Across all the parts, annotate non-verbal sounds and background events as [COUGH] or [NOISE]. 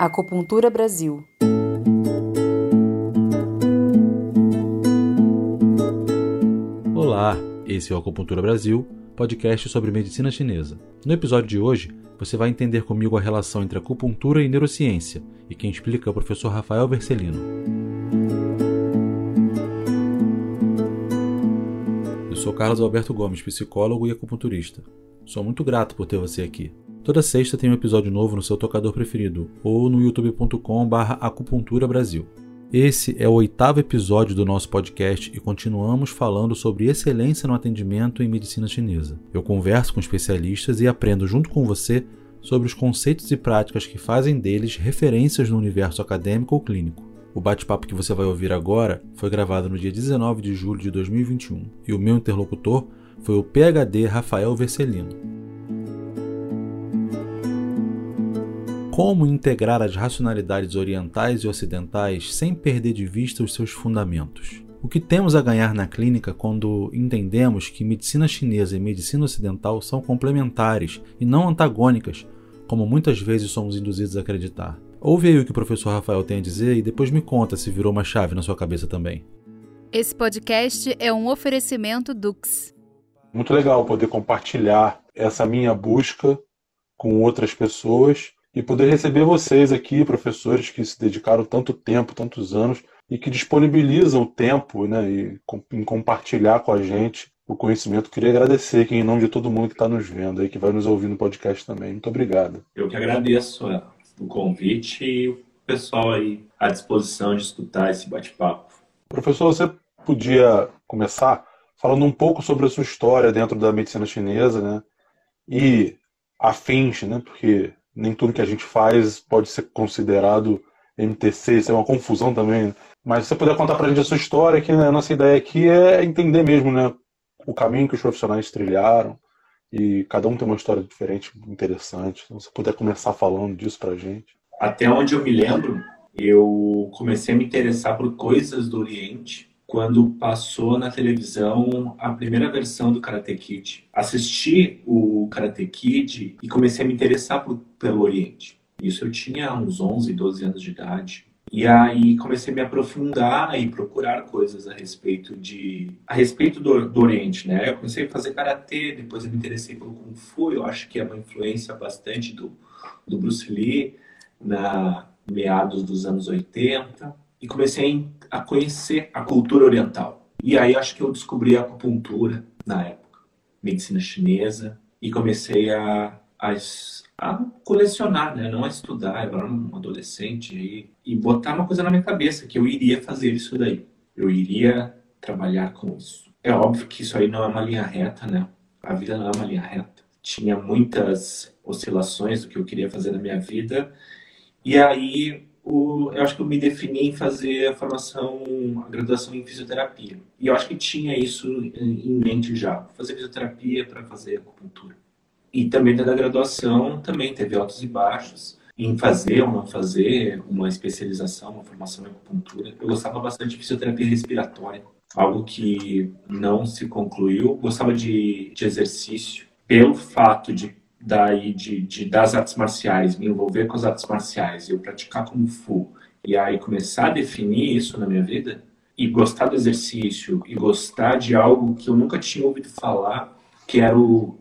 Acupuntura Brasil. Olá, esse é o Acupuntura Brasil, podcast sobre medicina chinesa. No episódio de hoje, você vai entender comigo a relação entre acupuntura e neurociência, e quem explica é o professor Rafael Vercelino. Eu sou Carlos Alberto Gomes, psicólogo e acupunturista. Sou muito grato por ter você aqui. Toda sexta tem um episódio novo no seu tocador preferido ou no youtube.com/acupuntura Brasil. Esse é o oitavo episódio do nosso podcast e continuamos falando sobre excelência no atendimento em medicina chinesa. Eu converso com especialistas e aprendo junto com você sobre os conceitos e práticas que fazem deles referências no universo acadêmico ou clínico. O bate-papo que você vai ouvir agora foi gravado no dia 19 de julho de 2021 e o meu interlocutor foi o PhD Rafael Vercelino. Como integrar as racionalidades orientais e ocidentais sem perder de vista os seus fundamentos. O que temos a ganhar na clínica quando entendemos que medicina chinesa e medicina ocidental são complementares e não antagônicas, como muitas vezes somos induzidos a acreditar? Ouve aí o que o professor Rafael tem a dizer e depois me conta se virou uma chave na sua cabeça também. Esse podcast é um oferecimento Dux. Muito legal poder compartilhar essa minha busca com outras pessoas e poder receber vocês aqui, professores que se dedicaram tanto tempo, tantos anos e que disponibilizam o tempo né, e, em compartilhar com a gente o conhecimento. Queria agradecer aqui em nome de todo mundo que está nos vendo aí, que vai nos ouvir no podcast também. Muito obrigado. Eu que agradeço é, o convite e o pessoal aí à disposição de escutar esse bate-papo. Professor, você podia começar falando um pouco sobre a sua história dentro da medicina chinesa, né? E afins, né? Porque nem tudo que a gente faz pode ser considerado MTC, isso é uma confusão também. Mas se você puder contar pra gente a sua história, que né, a nossa ideia aqui é entender mesmo né, o caminho que os profissionais trilharam. E cada um tem uma história diferente, interessante. Então, se você puder começar falando disso pra gente. Até onde eu me lembro, eu comecei a me interessar por coisas do Oriente quando passou na televisão a primeira versão do Karate Kid. Assisti o Karate Kid e comecei a me interessar por, pelo Oriente. Isso eu tinha uns 11, 12 anos de idade. E aí comecei a me aprofundar e procurar coisas a respeito de a respeito do, do Oriente, né? Eu comecei a fazer karatê, depois eu me interessei pelo kung fu. Eu acho que é uma influência bastante do, do Bruce Lee na meados dos anos 80 e comecei a conhecer a cultura oriental. E aí acho que eu descobri a acupuntura na época, medicina chinesa, e comecei a, a, a colecionar, né? não a estudar, eu era um adolescente, e, e botar uma coisa na minha cabeça, que eu iria fazer isso daí. Eu iria trabalhar com isso. É óbvio que isso aí não é uma linha reta, né? A vida não é uma linha reta. Tinha muitas oscilações do que eu queria fazer na minha vida. E aí o, eu acho que eu me defini em fazer a formação, a graduação em fisioterapia. E eu acho que tinha isso em mente já, fazer fisioterapia para fazer acupuntura. E também da graduação também teve altos e baixos em fazer ou não fazer uma especialização, uma formação em acupuntura. Eu gostava bastante de fisioterapia respiratória, algo que não se concluiu. Gostava de, de exercício pelo fato de daí de, de, das artes marciais, me envolver com as artes marciais, eu praticar Kung Fu, e aí começar a definir isso na minha vida, e gostar do exercício, e gostar de algo que eu nunca tinha ouvido falar, que era o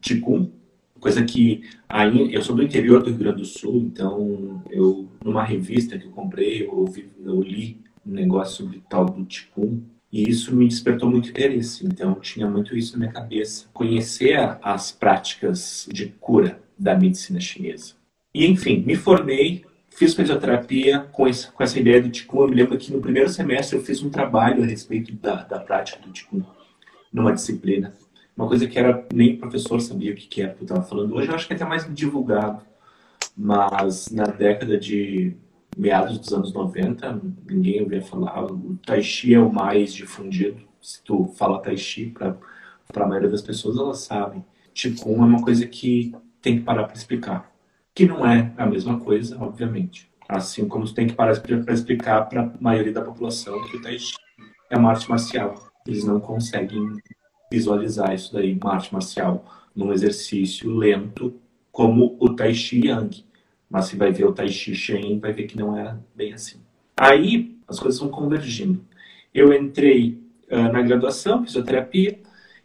Qigong, coisa que aí eu sou do interior do Rio Grande do Sul, então eu numa revista que eu comprei, eu, ouvi, eu li um negócio sobre tal do Qigong, e isso me despertou muito interesse. Então, tinha muito isso na minha cabeça. Conhecer as práticas de cura da medicina chinesa. E, enfim, me formei, fiz fisioterapia com, esse, com essa ideia do Qigong. Eu me lembro que no primeiro semestre eu fiz um trabalho a respeito da, da prática do Qigong, numa disciplina. Uma coisa que era nem o professor sabia o que, que era que eu estava falando. Hoje eu acho que é até mais divulgado. Mas na década de meados dos anos 90, ninguém ouvia falar. O Tai Chi é o mais difundido. Se tu fala Tai Chi, para a maioria das pessoas, elas sabem. Qigong é uma coisa que tem que parar para explicar. Que não é a mesma coisa, obviamente. Assim como tu tem que parar para explicar para a maioria da população que o Tai Chi é uma arte marcial. Eles não conseguem visualizar isso daí, uma arte marcial, num exercício lento, como o Tai Chi Yang Mas se vai ver o Tai Chi Shen, vai ver que não era bem assim. Aí as coisas vão convergindo. Eu entrei uh, na graduação, fisioterapia,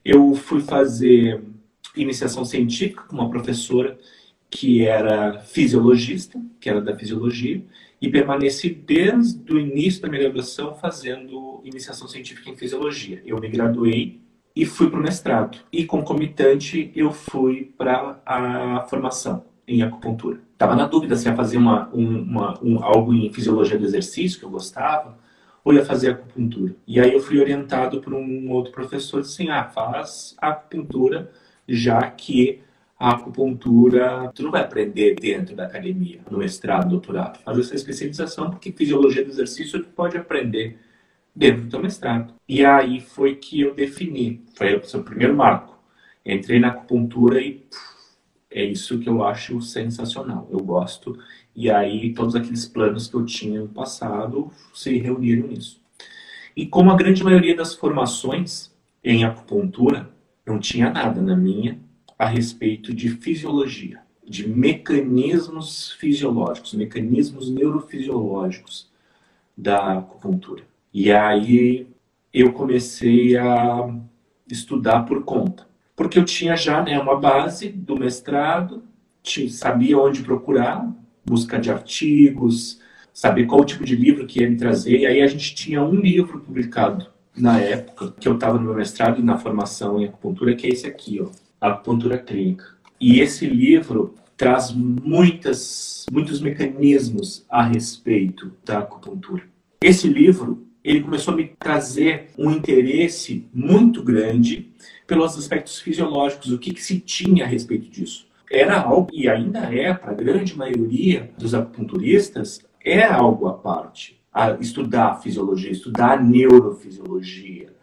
eu fui fazer iniciação científica com uma professora que era fisiologista, que era da fisiologia, e permaneci desde o início da minha graduação fazendo iniciação científica em fisiologia. Eu me graduei e fui para o mestrado. E concomitante, eu fui para a formação em acupuntura. Estava na dúvida se ia fazer uma, uma, um, algo em fisiologia do exercício, que eu gostava, ou ia fazer acupuntura. E aí eu fui orientado por um outro professor, assim, ah, faz acupuntura, já que a acupuntura, tu não vai aprender dentro da academia, no mestrado, doutorado. Faz essa especialização, porque fisiologia do exercício tu pode aprender dentro do teu mestrado. E aí foi que eu defini, foi o primeiro marco. Entrei na acupuntura e pff, é isso que eu acho sensacional. Eu gosto. E aí todos aqueles planos que eu tinha no passado se reuniram nisso. E como a grande maioria das formações em acupuntura, não tinha nada na minha a respeito de fisiologia, de mecanismos fisiológicos, mecanismos neurofisiológicos da acupuntura. E aí eu comecei a estudar por conta, porque eu tinha já né, uma base do mestrado, sabia onde procurar, busca de artigos, saber qual tipo de livro que ia me trazer. E aí a gente tinha um livro publicado na época que eu estava no meu mestrado e na formação em acupuntura, que é esse aqui, ó, Acupuntura Clínica. E esse livro traz muitas, muitos mecanismos a respeito da acupuntura. Esse livro ele começou a me trazer um interesse muito grande pelos aspectos fisiológicos, o que, que se tinha a respeito disso. Era algo, e ainda é, para a grande maioria dos acupunturistas, é algo à parte. A estudar a fisiologia, estudar a neurofisiologia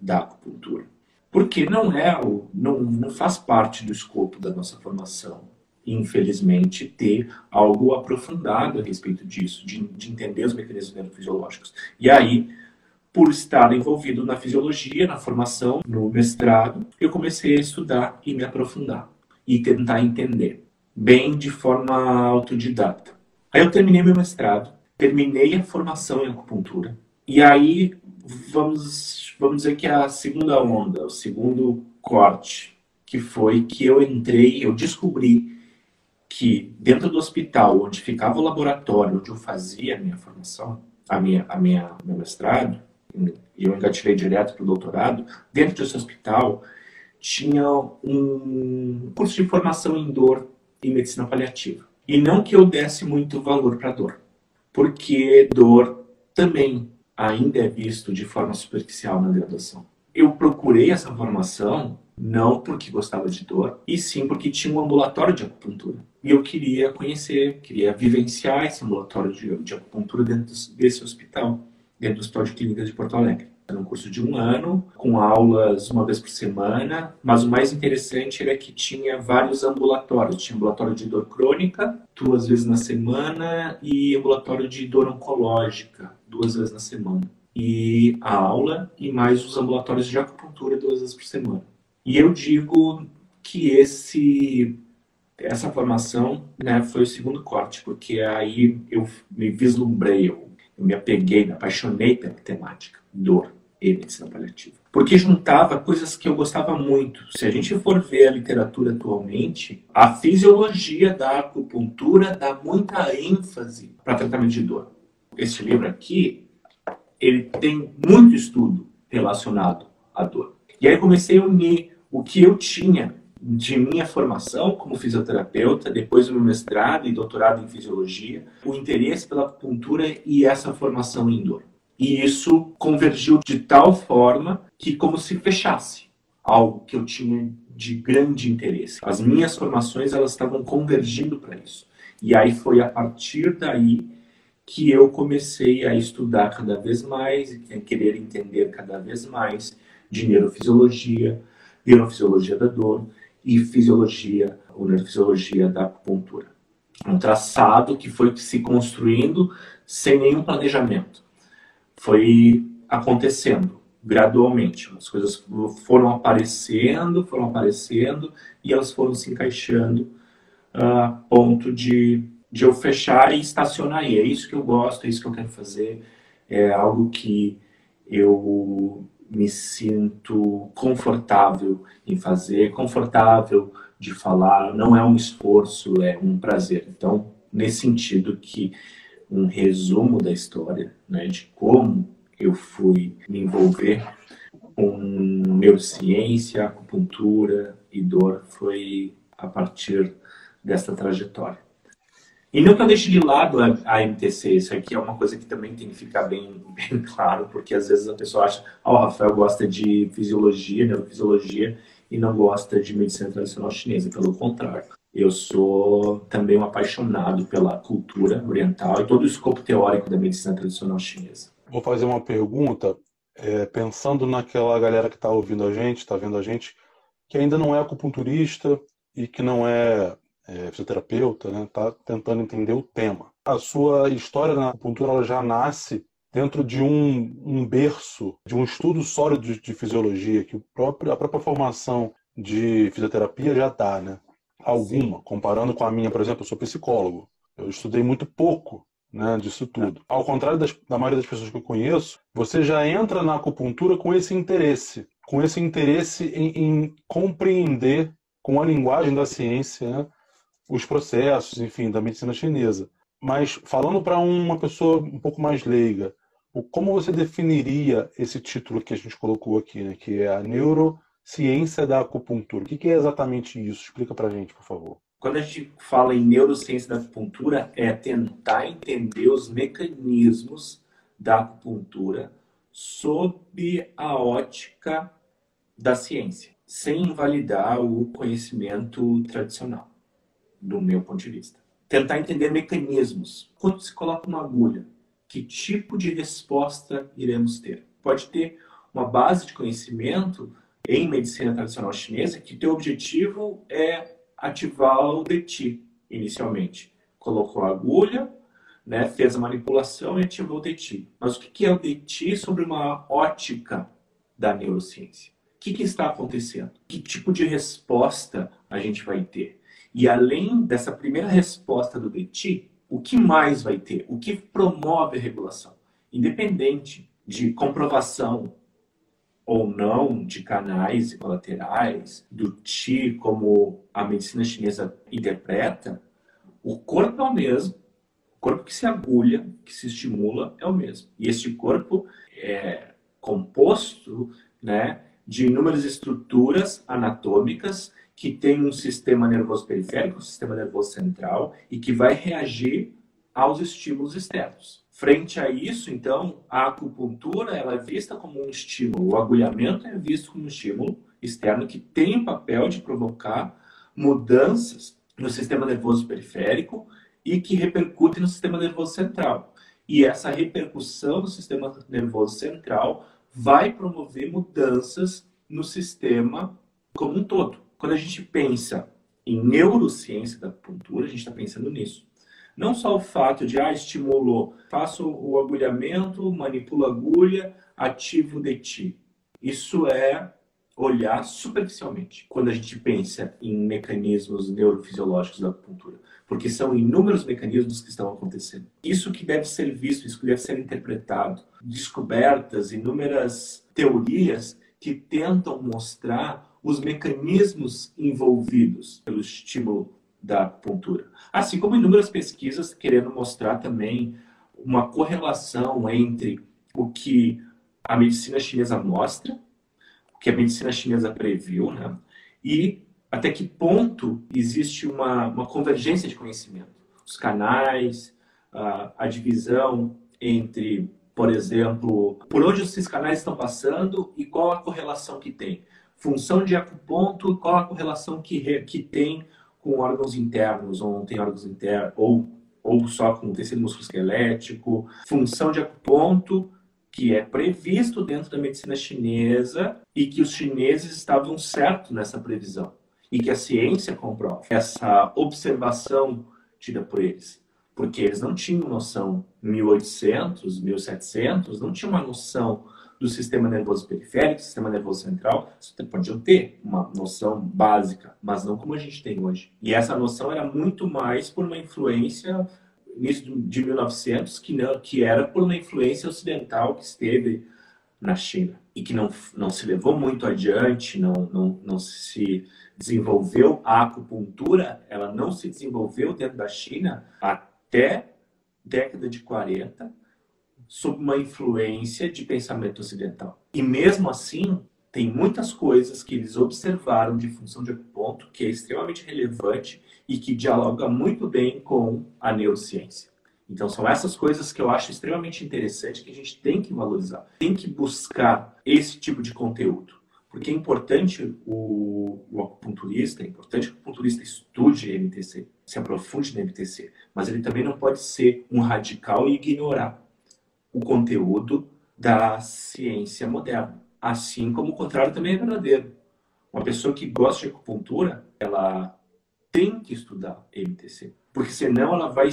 da acupuntura porque não é não, não faz parte do escopo da nossa formação, infelizmente, ter algo aprofundado a respeito disso, de, de entender os mecanismos neurofisiológicos. E aí, por estar envolvido na fisiologia, na formação, no mestrado, eu comecei a estudar e me aprofundar e tentar entender, bem de forma autodidata. Aí eu terminei meu mestrado, terminei a formação em acupuntura, e aí vamos vamos dizer que a segunda onda, o segundo corte, que foi que eu entrei, eu descobri que dentro do hospital onde ficava o laboratório, onde eu fazia a minha formação, a minha, a minha, meu mestrado, e eu engatilhei direto para o doutorado, dentro desse hospital tinha um curso de formação em dor e medicina paliativa. E não que eu desse muito valor para dor, porque dor também ainda é visto de forma superficial na graduação. Eu procurei essa formação não porque gostava de dor, e sim porque tinha um ambulatório de acupuntura. E eu queria conhecer, queria vivenciar esse ambulatório de, de acupuntura dentro desse hospital, dentro do Hospital de Clínicas de Porto Alegre. Era um curso de um ano, com aulas uma vez por semana, mas o mais interessante era que tinha vários ambulatórios. Tinha ambulatório de dor crônica, duas vezes na semana, e ambulatório de dor oncológica, duas vezes na semana. E a aula e mais os ambulatórios de acupuntura duas vezes por semana. E eu digo que esse essa formação né, foi o segundo corte, porque aí eu me vislumbrei, eu, eu me apeguei, me apaixonei pela temática, dor e medicina paliativa. Porque juntava coisas que eu gostava muito. Se a gente for ver a literatura atualmente, a fisiologia da acupuntura dá muita ênfase para tratamento de dor esse livro aqui, ele tem muito estudo relacionado à dor. E aí comecei a unir o que eu tinha de minha formação como fisioterapeuta, depois do meu mestrado e doutorado em fisiologia, o interesse pela acupuntura e essa formação em dor. E isso convergiu de tal forma que como se fechasse algo que eu tinha de grande interesse. As minhas formações elas estavam convergindo para isso. E aí foi a partir daí que eu comecei a estudar cada vez mais e a querer entender cada vez mais de neurofisiologia, neurofisiologia da dor e fisiologia ou neurofisiologia da acupuntura. Um traçado que foi se construindo sem nenhum planejamento. Foi acontecendo gradualmente. As coisas foram aparecendo, foram aparecendo e elas foram se encaixando a ponto de de eu fechar e estacionar aí. É isso que eu gosto, é isso que eu quero fazer. É algo que eu me sinto confortável em fazer, confortável de falar. Não é um esforço, é um prazer. Então, nesse sentido que um resumo da história, né, de como eu fui me envolver com neurociência, acupuntura e dor foi a partir dessa trajetória. E não que eu deixe de lado a, MTC, isso aqui é uma coisa que também tem que ficar bem, [LAUGHS] bem claro, porque às vezes a pessoa acha, ó, oh, o Rafael gosta de fisiologia, neurofisiologia, e não gosta de medicina tradicional chinesa, pelo contrário. Eu sou também um apaixonado pela cultura oriental e todo o escopo teórico da medicina tradicional chinesa. Vou fazer uma pergunta, é, pensando naquela galera que está ouvindo a gente, está vendo a gente, que ainda não é acupunturista e que não é é, fisioterapeuta, né, está tentando entender o tema. A sua história na acupuntura ela já nasce dentro de um, um berço, de um estudo sólido de, de fisiologia, que o próprio, a própria formação de fisioterapia já dá, né? Alguma, comparando com a minha, por exemplo, eu sou psicólogo. Eu estudei muito pouco né, disso tudo. Ao contrário das, da maioria das pessoas que eu conheço, você já entra na acupuntura com esse interesse, com esse interesse em, em compreender com a linguagem da ciência né, os processos, enfim, da medicina chinesa. Mas falando para uma pessoa um pouco mais leiga, como você definiria esse título que a gente colocou aqui, né, que é a neurociência da acupuntura? O que é exatamente isso? Explica para a gente, por favor. Quando a gente fala em neurociência da acupuntura, é tentar entender os mecanismos da acupuntura sob a ótica da ciência, sem invalidar o conhecimento tradicional do meu ponto de vista. Tentar entender mecanismos. Quando se coloca uma agulha, que tipo de resposta iremos ter? Pode ter uma base de conhecimento em medicina tradicional chinesa que teu objetivo é ativar o DETI inicialmente. Colocou a agulha, né, fez a manipulação e ativou o DETI. Mas o que é o DETI sobre uma ótica da neurociência? O que, que está acontecendo? Que tipo de resposta a gente vai ter? E além dessa primeira resposta do DETI, o que mais vai ter? O que promove a regulação? Independente de comprovação ou não de canais e colaterais, do Ti como a medicina chinesa interpreta, o corpo é o mesmo, o corpo que se agulha, que se estimula, é o mesmo. E este corpo é composto né, de inúmeras estruturas anatômicas que tem um sistema nervoso periférico, um sistema nervoso central, e que vai reagir aos estímulos externos. Frente a isso, então, a acupuntura ela é vista como um estímulo, o agulhamento é visto como um estímulo externo que tem o papel de provocar mudanças no sistema nervoso periférico e que repercutem no sistema nervoso central. E essa repercussão no sistema nervoso central vai promover mudanças no sistema como um todo. Quando a gente pensa em neurociência da acupuntura, a gente está pensando nisso. Não só o fato de, ah, estimulou, faço o agulhamento, manipulo a agulha, ativo o DETI. Isso é olhar superficialmente quando a gente pensa em mecanismos neurofisiológicos da acupuntura, porque são inúmeros mecanismos que estão acontecendo. Isso que deve ser visto, isso que deve ser interpretado, descobertas, inúmeras teorias que tentam mostrar os mecanismos envolvidos pelo estímulo da acupuntura. Assim como inúmeras pesquisas querendo mostrar também uma correlação entre o que a medicina chinesa mostra, o que a medicina chinesa previu, né? e até que ponto existe uma, uma convergência de conhecimento. Os canais, a, a divisão entre, por exemplo, por onde esses canais estão passando e qual a correlação que tem função de acuponto, qual a correlação que, que tem com órgãos internos, ou não tem órgãos internos, ou, ou só com tecido musculoesquelético, função de acuponto, que é previsto dentro da medicina chinesa e que os chineses estavam certos nessa previsão e que a ciência comprova essa observação tida por eles. Porque eles não tinham noção, 1800, 1700, não tinham uma noção do sistema nervoso periférico, sistema nervoso central, você pode ter uma noção básica, mas não como a gente tem hoje. E essa noção era muito mais por uma influência início de 1900, que, não, que era por uma influência ocidental que esteve na China e que não, não se levou muito adiante, não, não, não se desenvolveu. A acupuntura, ela não se desenvolveu dentro da China até década de 40, sob uma influência de pensamento ocidental. E mesmo assim, tem muitas coisas que eles observaram de função de acuponto que é extremamente relevante e que dialoga muito bem com a neurociência. Então são essas coisas que eu acho extremamente interessante que a gente tem que valorizar, tem que buscar esse tipo de conteúdo, porque é importante o, o acupunturista, é importante que o acupunturista estude MTC, se aprofunde no MTC, mas ele também não pode ser um radical e ignorar o conteúdo da ciência moderna. Assim como o contrário também é verdadeiro. Uma pessoa que gosta de acupuntura, ela tem que estudar MTC, porque senão ela vai,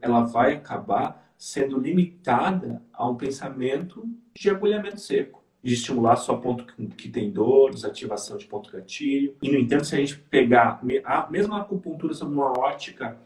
ela vai acabar sendo limitada a um pensamento de agulhamento seco, de estimular só ponto que tem dor, desativação de ponto gatilho. E, no entanto, se a gente pegar a mesma acupuntura sob uma ótica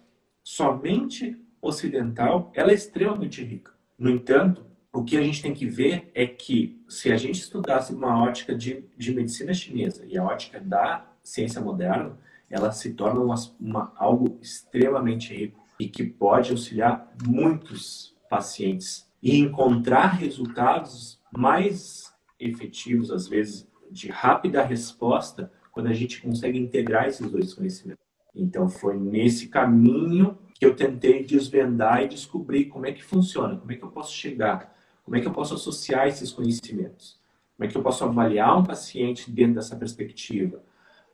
somente ocidental, ela é extremamente rica. No entanto, o que a gente tem que ver é que se a gente estudasse uma ótica de, de medicina chinesa e a ótica da ciência moderna, ela se torna uma, uma, algo extremamente rico e que pode auxiliar muitos pacientes e encontrar resultados mais efetivos, às vezes, de rápida resposta, quando a gente consegue integrar esses dois conhecimentos. Então, foi nesse caminho que eu tentei desvendar e descobrir como é que funciona, como é que eu posso chegar, como é que eu posso associar esses conhecimentos, como é que eu posso avaliar um paciente dentro dessa perspectiva,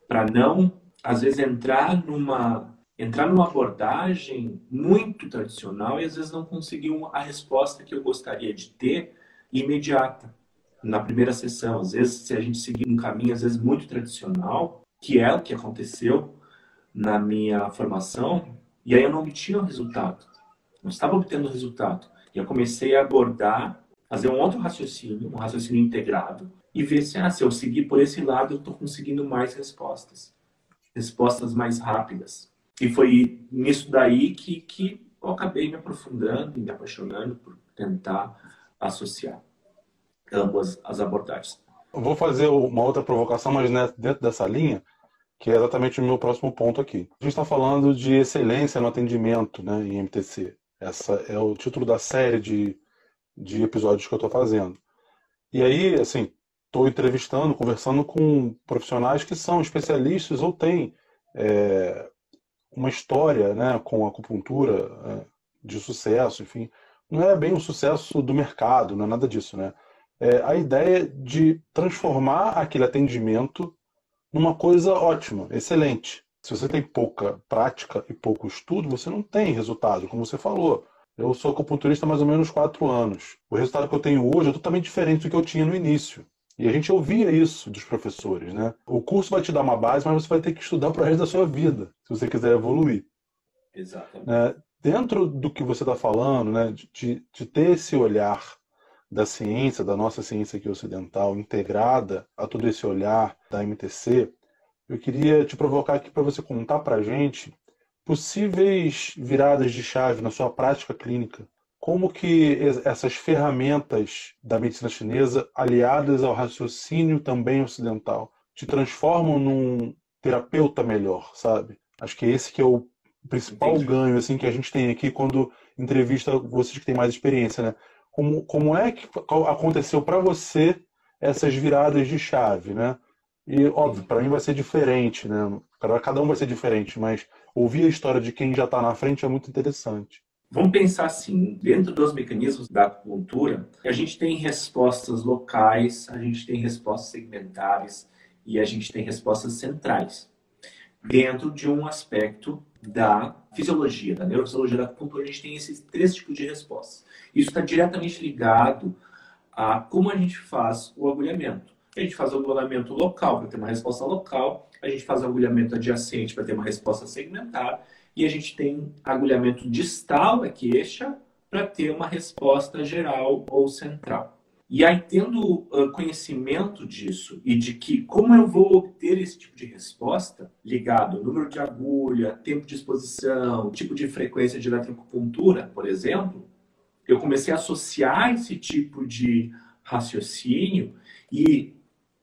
para não às vezes entrar numa entrar numa abordagem muito tradicional e às vezes não conseguir a resposta que eu gostaria de ter imediata na primeira sessão. Às vezes, se a gente seguir um caminho às vezes muito tradicional, que é o que aconteceu na minha formação, e aí eu não obtinha o resultado. Não estava obtendo o resultado. E eu comecei a abordar, fazer um outro raciocínio, um raciocínio integrado, e ver se, ah, se eu seguir por esse lado, eu estou conseguindo mais respostas respostas mais rápidas. E foi nisso daí que, que eu acabei me aprofundando e me apaixonando por tentar associar ambas as abordagens. Eu vou fazer uma outra provocação, mas dentro dessa linha, que é exatamente o meu próximo ponto aqui. A gente está falando de excelência no atendimento né, em MTC. Essa é o título da série de, de episódios que eu estou fazendo. E aí, assim, estou entrevistando, conversando com profissionais que são especialistas ou têm é, uma história né, com acupuntura é, de sucesso, enfim. Não é bem o sucesso do mercado, não é nada disso, né? É a ideia de transformar aquele atendimento numa coisa ótima, excelente. Se você tem pouca prática e pouco estudo, você não tem resultado, como você falou. Eu sou acupunturista há mais ou menos quatro anos. O resultado que eu tenho hoje é totalmente diferente do que eu tinha no início. E a gente ouvia isso dos professores, né? O curso vai te dar uma base, mas você vai ter que estudar para o resto da sua vida, se você quiser evoluir. Exatamente. É, dentro do que você está falando, né, de, de ter esse olhar da ciência, da nossa ciência aqui ocidental, integrada a todo esse olhar da MTC, eu queria te provocar aqui para você contar para a gente possíveis viradas de chave na sua prática clínica como que essas ferramentas da medicina chinesa, aliadas ao raciocínio também ocidental, te transformam num terapeuta melhor, sabe? Acho que esse que é o principal Entendi. ganho assim que a gente tem aqui quando entrevista vocês que têm mais experiência, né? Como, como é que aconteceu para você essas viradas de chave, né? E óbvio, para mim vai ser diferente, né? Cada um vai ser diferente, mas ouvir a história de quem já está na frente é muito interessante. Vamos pensar assim, dentro dos mecanismos da acupuntura, a gente tem respostas locais, a gente tem respostas segmentares e a gente tem respostas centrais. Dentro de um aspecto da fisiologia, da neurofisiologia da acupuntura, a gente tem esses três tipos de respostas. Isso está diretamente ligado a como a gente faz o agulhamento. A gente faz o agulhamento local para ter uma resposta local, a gente faz o agulhamento adjacente para ter uma resposta segmentar, e a gente tem agulhamento distal da queixa para ter uma resposta geral ou central. E aí, tendo uh, conhecimento disso e de que como eu vou obter esse tipo de resposta, ligado ao número de agulha, tempo de exposição, tipo de frequência de eletroacupuntura, por exemplo, eu comecei a associar esse tipo de raciocínio e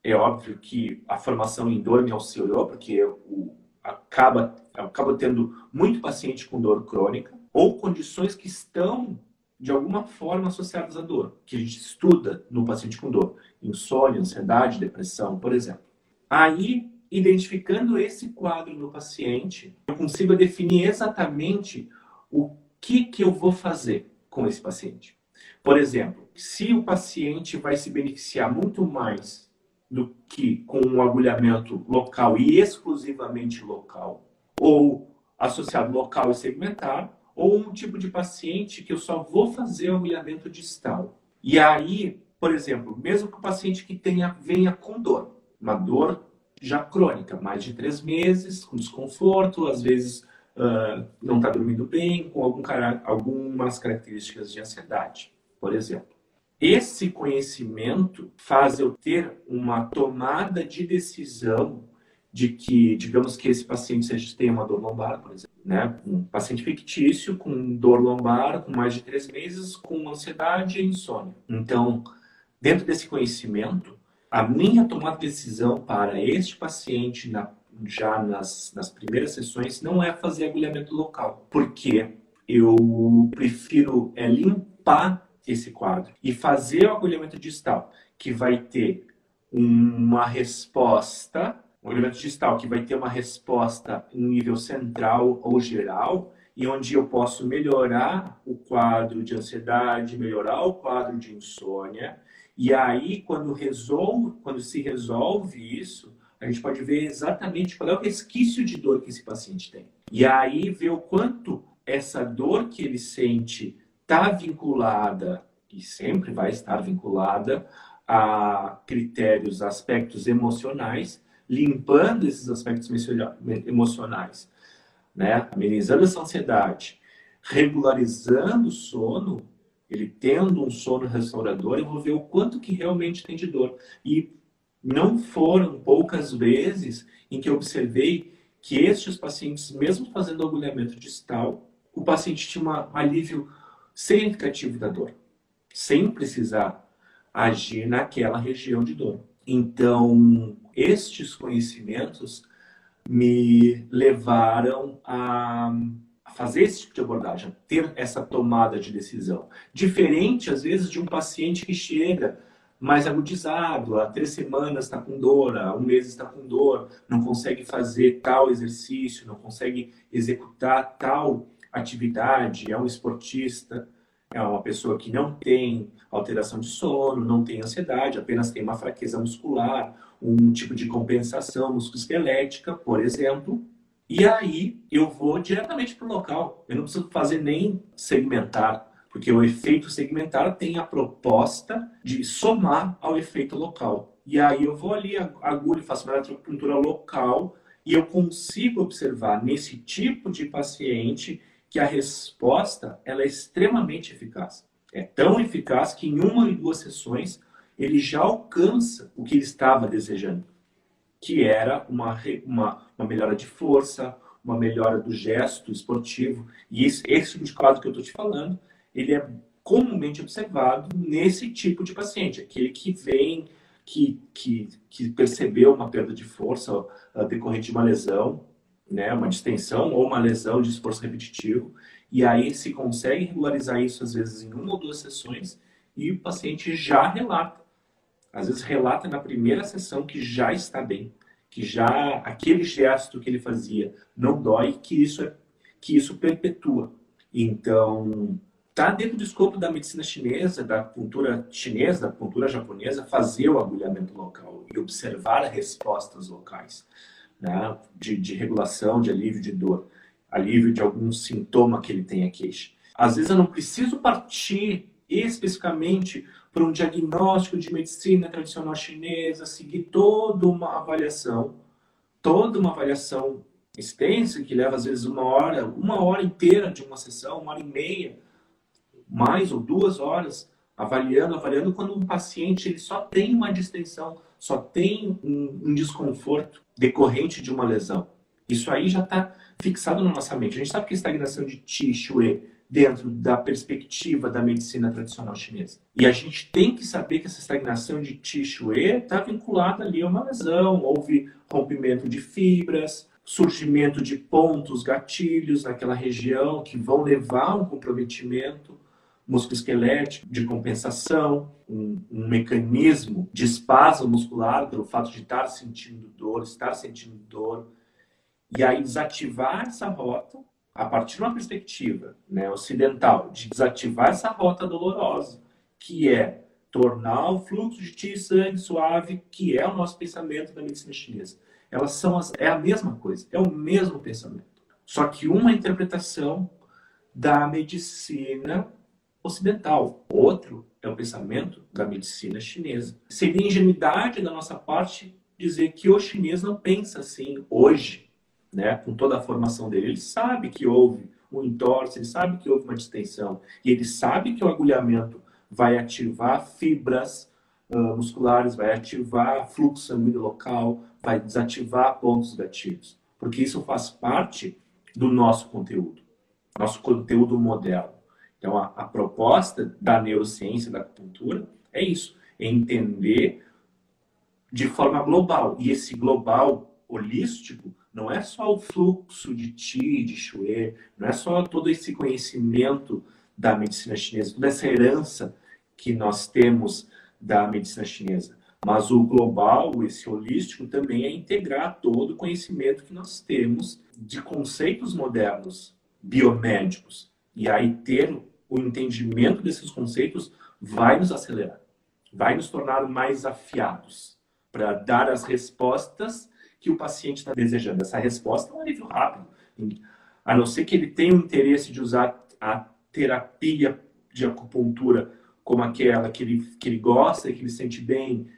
é óbvio que a formação em dor me auxiliou, porque o, acaba, acaba tendo muito paciente com dor crônica ou condições que estão de alguma forma associadas à dor, que a gente estuda no paciente com dor, insônia, ansiedade, depressão, por exemplo. Aí, identificando esse quadro no paciente, eu consigo definir exatamente o que, que eu vou fazer com esse paciente. Por exemplo, se o paciente vai se beneficiar muito mais do que com um agulhamento local e exclusivamente local, ou associado local e segmentar, ou um tipo de paciente que eu só vou fazer o agulhamento distal. E aí, por exemplo, mesmo que o paciente que tenha venha com dor, uma dor já crônica, mais de três meses, com desconforto, às vezes uh, não está dormindo bem, com algum, algumas características de ansiedade, por exemplo. Esse conhecimento faz eu ter uma tomada de decisão de que, digamos que esse paciente seja, tenha uma dor lombar, por exemplo, né? Um paciente fictício com dor lombar, com mais de três meses, com ansiedade e insônia. Então, dentro desse conhecimento, a minha tomada de decisão para este paciente na, já nas, nas primeiras sessões não é fazer agulhamento local, porque eu prefiro é, limpar esse quadro e fazer o agulhamento distal, que vai ter uma resposta um elemento distal que vai ter uma resposta em nível central ou geral, e onde eu posso melhorar o quadro de ansiedade, melhorar o quadro de insônia. E aí, quando, resolve, quando se resolve isso, a gente pode ver exatamente qual é o resquício de dor que esse paciente tem. E aí ver o quanto essa dor que ele sente está vinculada, e sempre vai estar vinculada, a critérios, aspectos emocionais, limpando esses aspectos emocionais, né? amenizando essa ansiedade, regularizando o sono, ele tendo um sono restaurador, eu vou ver o quanto que realmente tem de dor. E não foram poucas vezes em que eu observei que estes pacientes, mesmo fazendo agulhamento distal, o paciente tinha um alívio significativo da dor, sem precisar agir naquela região de dor. Então, estes conhecimentos me levaram a fazer esse tipo de abordagem, a ter essa tomada de decisão. Diferente, às vezes, de um paciente que chega mais agudizado, há três semanas está com dor, há um mês está com dor, não consegue fazer tal exercício, não consegue executar tal atividade, é um esportista, é uma pessoa que não tem alteração de sono, não tem ansiedade, apenas tem uma fraqueza muscular, um tipo de compensação musculoesquelética, por exemplo. E aí eu vou diretamente para o local. Eu não preciso fazer nem segmentar, porque o efeito segmentar tem a proposta de somar ao efeito local. E aí eu vou ali, agulho, faço uma eletropuntura local e eu consigo observar nesse tipo de paciente que a resposta ela é extremamente eficaz. É tão eficaz que em uma e duas sessões ele já alcança o que ele estava desejando, que era uma, uma, uma melhora de força, uma melhora do gesto esportivo. E esse, esse tipo de quadro que eu estou te falando, ele é comumente observado nesse tipo de paciente, aquele que vem, que, que, que percebeu uma perda de força uh, decorrente de uma lesão, né, uma distensão ou uma lesão de esforço repetitivo, e aí se consegue regularizar isso às vezes em uma ou duas sessões e o paciente já relata. Às vezes relata na primeira sessão que já está bem, que já aquele gesto que ele fazia não dói, que isso é que isso perpetua. Então, está dentro do escopo da medicina chinesa, da cultura chinesa, da cultura japonesa, fazer o agulhamento local e observar respostas locais né, de, de regulação, de alívio de dor alívio de algum sintoma que ele tenha queixa. Às vezes eu não preciso partir especificamente para um diagnóstico de medicina tradicional chinesa, seguir toda uma avaliação, toda uma avaliação extensa que leva às vezes uma hora, uma hora inteira de uma sessão, uma hora e meia, mais ou duas horas, avaliando, avaliando quando um paciente ele só tem uma distensão, só tem um, um desconforto decorrente de uma lesão. Isso aí já está fixado na nossa mente. A gente sabe que a estagnação de Qi, Shui, dentro da perspectiva da medicina tradicional chinesa. E a gente tem que saber que essa estagnação de Qi está vinculada ali a uma lesão, houve rompimento de fibras, surgimento de pontos, gatilhos naquela região que vão levar a um comprometimento musculoesquelético de compensação, um, um, mecanismo de espasmo muscular pelo fato de estar sentindo dor, estar sentindo dor, e aí desativar essa rota a partir de uma perspectiva né, ocidental de desativar essa rota dolorosa, que é tornar o fluxo de ti sangue suave, que é o nosso pensamento da medicina chinesa. Elas são as, é a mesma coisa, é o mesmo pensamento. Só que uma interpretação da medicina ocidental. Outro é o pensamento da medicina chinesa. Seria ingenuidade da nossa parte dizer que o chinês não pensa assim hoje, né? com toda a formação dele. Ele sabe que houve um entorse, ele sabe que houve uma distensão, e ele sabe que o agulhamento vai ativar fibras uh, musculares, vai ativar fluxo sanguíneo local, vai desativar pontos gatilhos, porque isso faz parte do nosso conteúdo, nosso conteúdo moderno. Então, a, a proposta da neurociência, da acupuntura, é isso: é entender de forma global. E esse global holístico não é só o fluxo de Qi, de Shui, não é só todo esse conhecimento da medicina chinesa, toda essa herança que nós temos da medicina chinesa. Mas o global, esse holístico, também é integrar todo o conhecimento que nós temos de conceitos modernos biomédicos. E aí ter o entendimento desses conceitos vai nos acelerar, vai nos tornar mais afiados para dar as respostas que o paciente está desejando. Essa resposta é um alívio rápido, a não ser que ele tenha o interesse de usar a terapia de acupuntura como aquela que ele, que ele gosta, que ele sente bem,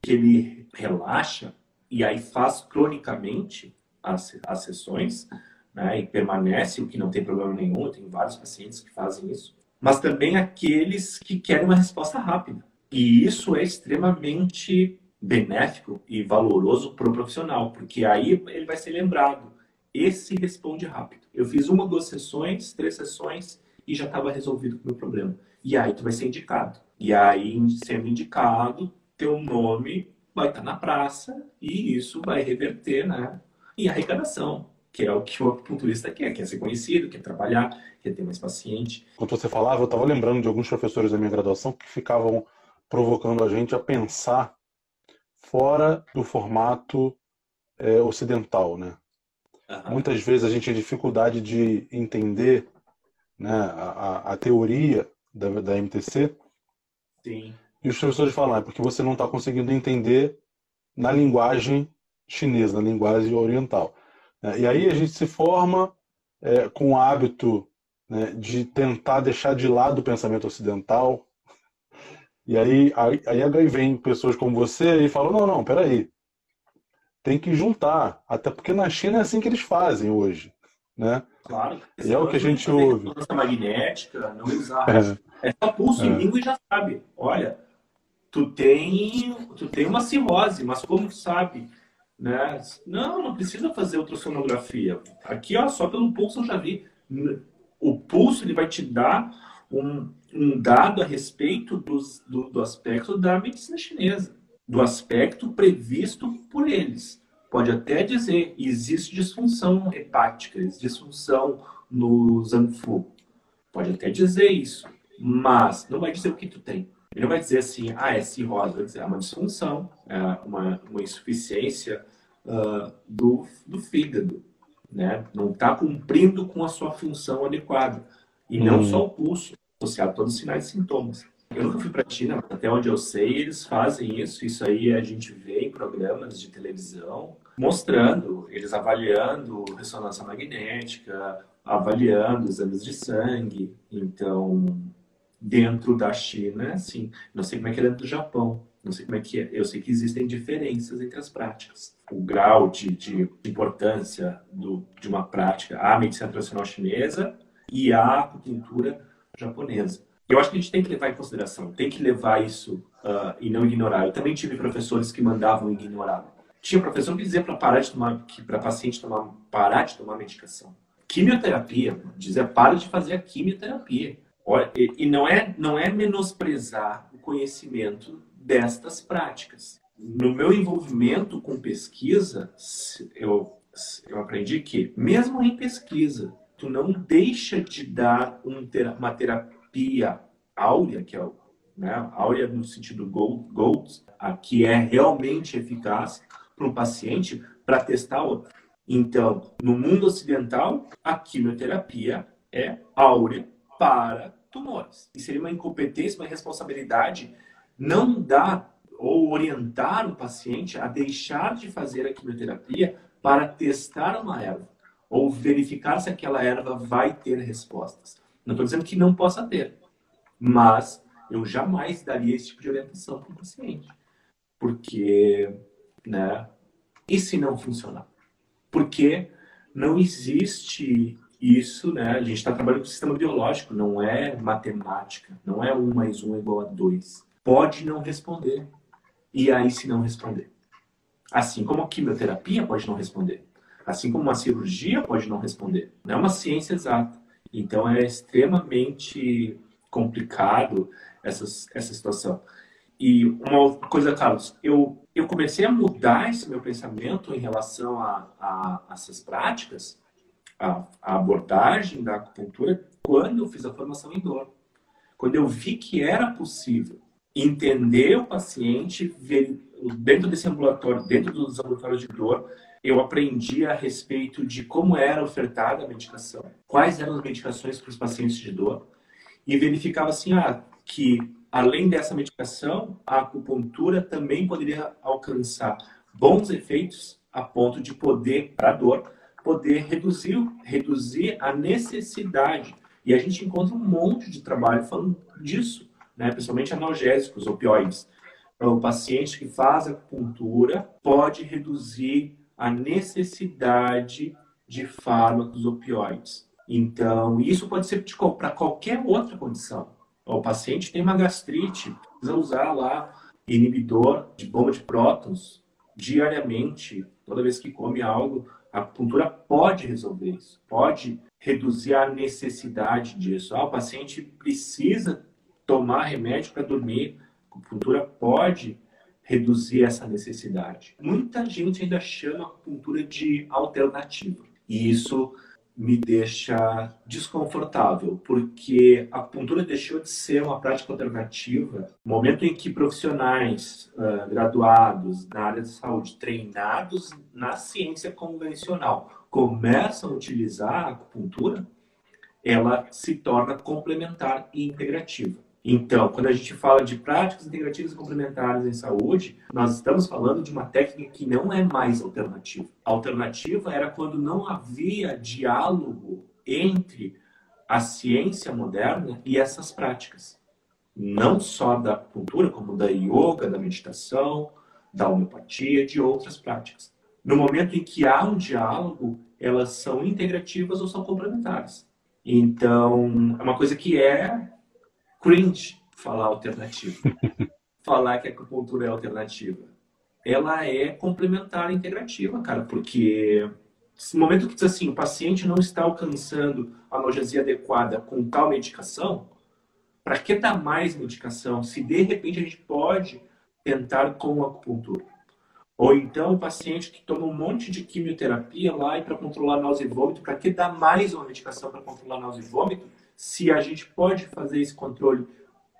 que ele relaxa, e aí faz cronicamente as, as sessões, né, e permanece, o que não tem problema nenhum, tem vários pacientes que fazem isso, mas também aqueles que querem uma resposta rápida. E isso é extremamente benéfico e valoroso para o profissional, porque aí ele vai ser lembrado. Esse responde rápido. Eu fiz uma, duas sessões, três sessões e já estava resolvido o meu problema. E aí tu vai ser indicado. E aí, sendo indicado, teu nome vai estar na praça e isso vai reverter né, em arrecadação que é o que o acupunturista quer, quer ser conhecido, quer trabalhar, quer ter mais paciente. Quando você falava, eu estava lembrando de alguns professores da minha graduação que ficavam provocando a gente a pensar fora do formato é, ocidental, né? Uhum. Muitas vezes a gente tem dificuldade de entender né, a, a teoria da, da MTC. Sim. E os professores falam, é porque você não está conseguindo entender na linguagem chinesa, na linguagem oriental. É, e aí a gente se forma é, com o hábito né, de tentar deixar de lado o pensamento ocidental. E aí, aí, aí vem pessoas como você e falam, não, não, peraí, tem que juntar. Até porque na China é assim que eles fazem hoje. Né? Claro. E é o que a gente ouve. magnética, não usar. É, é só pulso é. em língua e já sabe. Olha, tu tem, tu tem uma cirrose, mas como sabe? Né? Não, não precisa fazer ultrassonografia. Aqui, ó, só pelo pulso eu já vi. O pulso ele vai te dar um, um dado a respeito dos, do, do aspecto da medicina chinesa, do aspecto previsto por eles. Pode até dizer, existe disfunção hepática, existe disfunção no Zanfu. Pode até dizer isso, mas não vai dizer o que tu tem. Ele não vai dizer assim, ah, é cirrose, vai dizer, é uma disfunção, é uma, uma insuficiência uh, do, do fígado, né? Não está cumprindo com a sua função adequada. E não hum. só o pulso, associado a todos os sinais e sintomas. Eu nunca fui para a China, mas até onde eu sei, eles fazem isso. Isso aí a gente vê em programas de televisão, mostrando, eles avaliando ressonância magnética, avaliando exames de sangue. Então, dentro da China, sim. Não sei como é que é dentro do Japão. Não sei como é que é. Eu sei que existem diferenças entre as práticas. O grau de, de importância do, de uma prática, a medicina tradicional chinesa e a acupuntura japonesa. Eu acho que a gente tem que levar em consideração, tem que levar isso uh, e não ignorar. Eu também tive professores que mandavam ignorar. Tinha professor que dizia para parar de tomar, para paciente tomar, parar de tomar medicação. Quimioterapia, dizia para de fazer a quimioterapia. Olha, e, e não é não é menosprezar o conhecimento destas práticas. No meu envolvimento com pesquisa, eu eu aprendi que mesmo em pesquisa, tu não deixa de dar um, uma terapia áurea, que é o né, áurea no sentido gold, gold que é realmente eficaz para um paciente para testar outro. Então, no mundo ocidental, a quimioterapia é áurea para tumores. E seria uma incompetência, uma responsabilidade não dar ou orientar o paciente a deixar de fazer a quimioterapia para testar uma erva ou verificar se aquela erva vai ter respostas. Não estou dizendo que não possa ter, mas eu jamais daria esse tipo de orientação para o paciente. Porque, né? E se não funcionar? Porque não existe isso, né? A gente está trabalhando com o sistema biológico, não é matemática, não é um mais um igual a dois. Pode não responder. E aí, se não responder? Assim como a quimioterapia pode não responder. Assim como uma cirurgia pode não responder. Não é uma ciência exata. Então, é extremamente complicado essa, essa situação. E uma coisa, Carlos, eu, eu comecei a mudar esse meu pensamento em relação a, a, a essas práticas, a, a, abordagem da acupuntura, quando eu fiz a formação em dor. Quando eu vi que era possível entender o paciente, ver, dentro desse ambulatório, dentro dos ambulatórios de dor, eu aprendi a respeito de como era ofertada a medicação, quais eram as medicações para os pacientes de dor, e verificava assim ah, que além dessa medicação, a acupuntura também poderia alcançar bons efeitos a ponto de poder, para a dor, poder reduzir, reduzir a necessidade. E a gente encontra um monte de trabalho falando disso, né? principalmente analgésicos, opioides. Então, o paciente que faz acupuntura pode reduzir a necessidade de fármacos opioides. Então, isso pode ser para qualquer outra condição. O paciente tem uma gastrite, precisa usar lá inibidor de bomba de prótons diariamente, toda vez que come algo. A acupuntura pode resolver isso, pode reduzir a necessidade disso. Ah, o paciente precisa tomar remédio para dormir. A acupuntura pode reduzir essa necessidade. Muita gente ainda chama a acupuntura de alternativa. E isso me deixa desconfortável, porque a acupuntura deixou de ser uma prática alternativa no momento em que profissionais uh, graduados na área de saúde, treinados na ciência convencional, começam a utilizar a acupuntura, ela se torna complementar e integrativa. Então, quando a gente fala de práticas integrativas e complementares em saúde, nós estamos falando de uma técnica que não é mais alternativa. A alternativa era quando não havia diálogo entre a ciência moderna e essas práticas. Não só da acupuntura, como da yoga, da meditação, da homeopatia, de outras práticas. No momento em que há um diálogo, elas são integrativas ou são complementares. Então, é uma coisa que é cringe falar alternativa. [LAUGHS] falar que a acupuntura é alternativa. Ela é complementar integrativa, cara, porque no momento que diz assim, o paciente não está alcançando a analgesia adequada com tal medicação, para que dar mais medicação se de repente a gente pode tentar com a acupuntura? Ou então o paciente que toma um monte de quimioterapia lá e para controlar náusea e vômito, para que dar mais uma medicação para controlar náusea e vômito se a gente pode fazer esse controle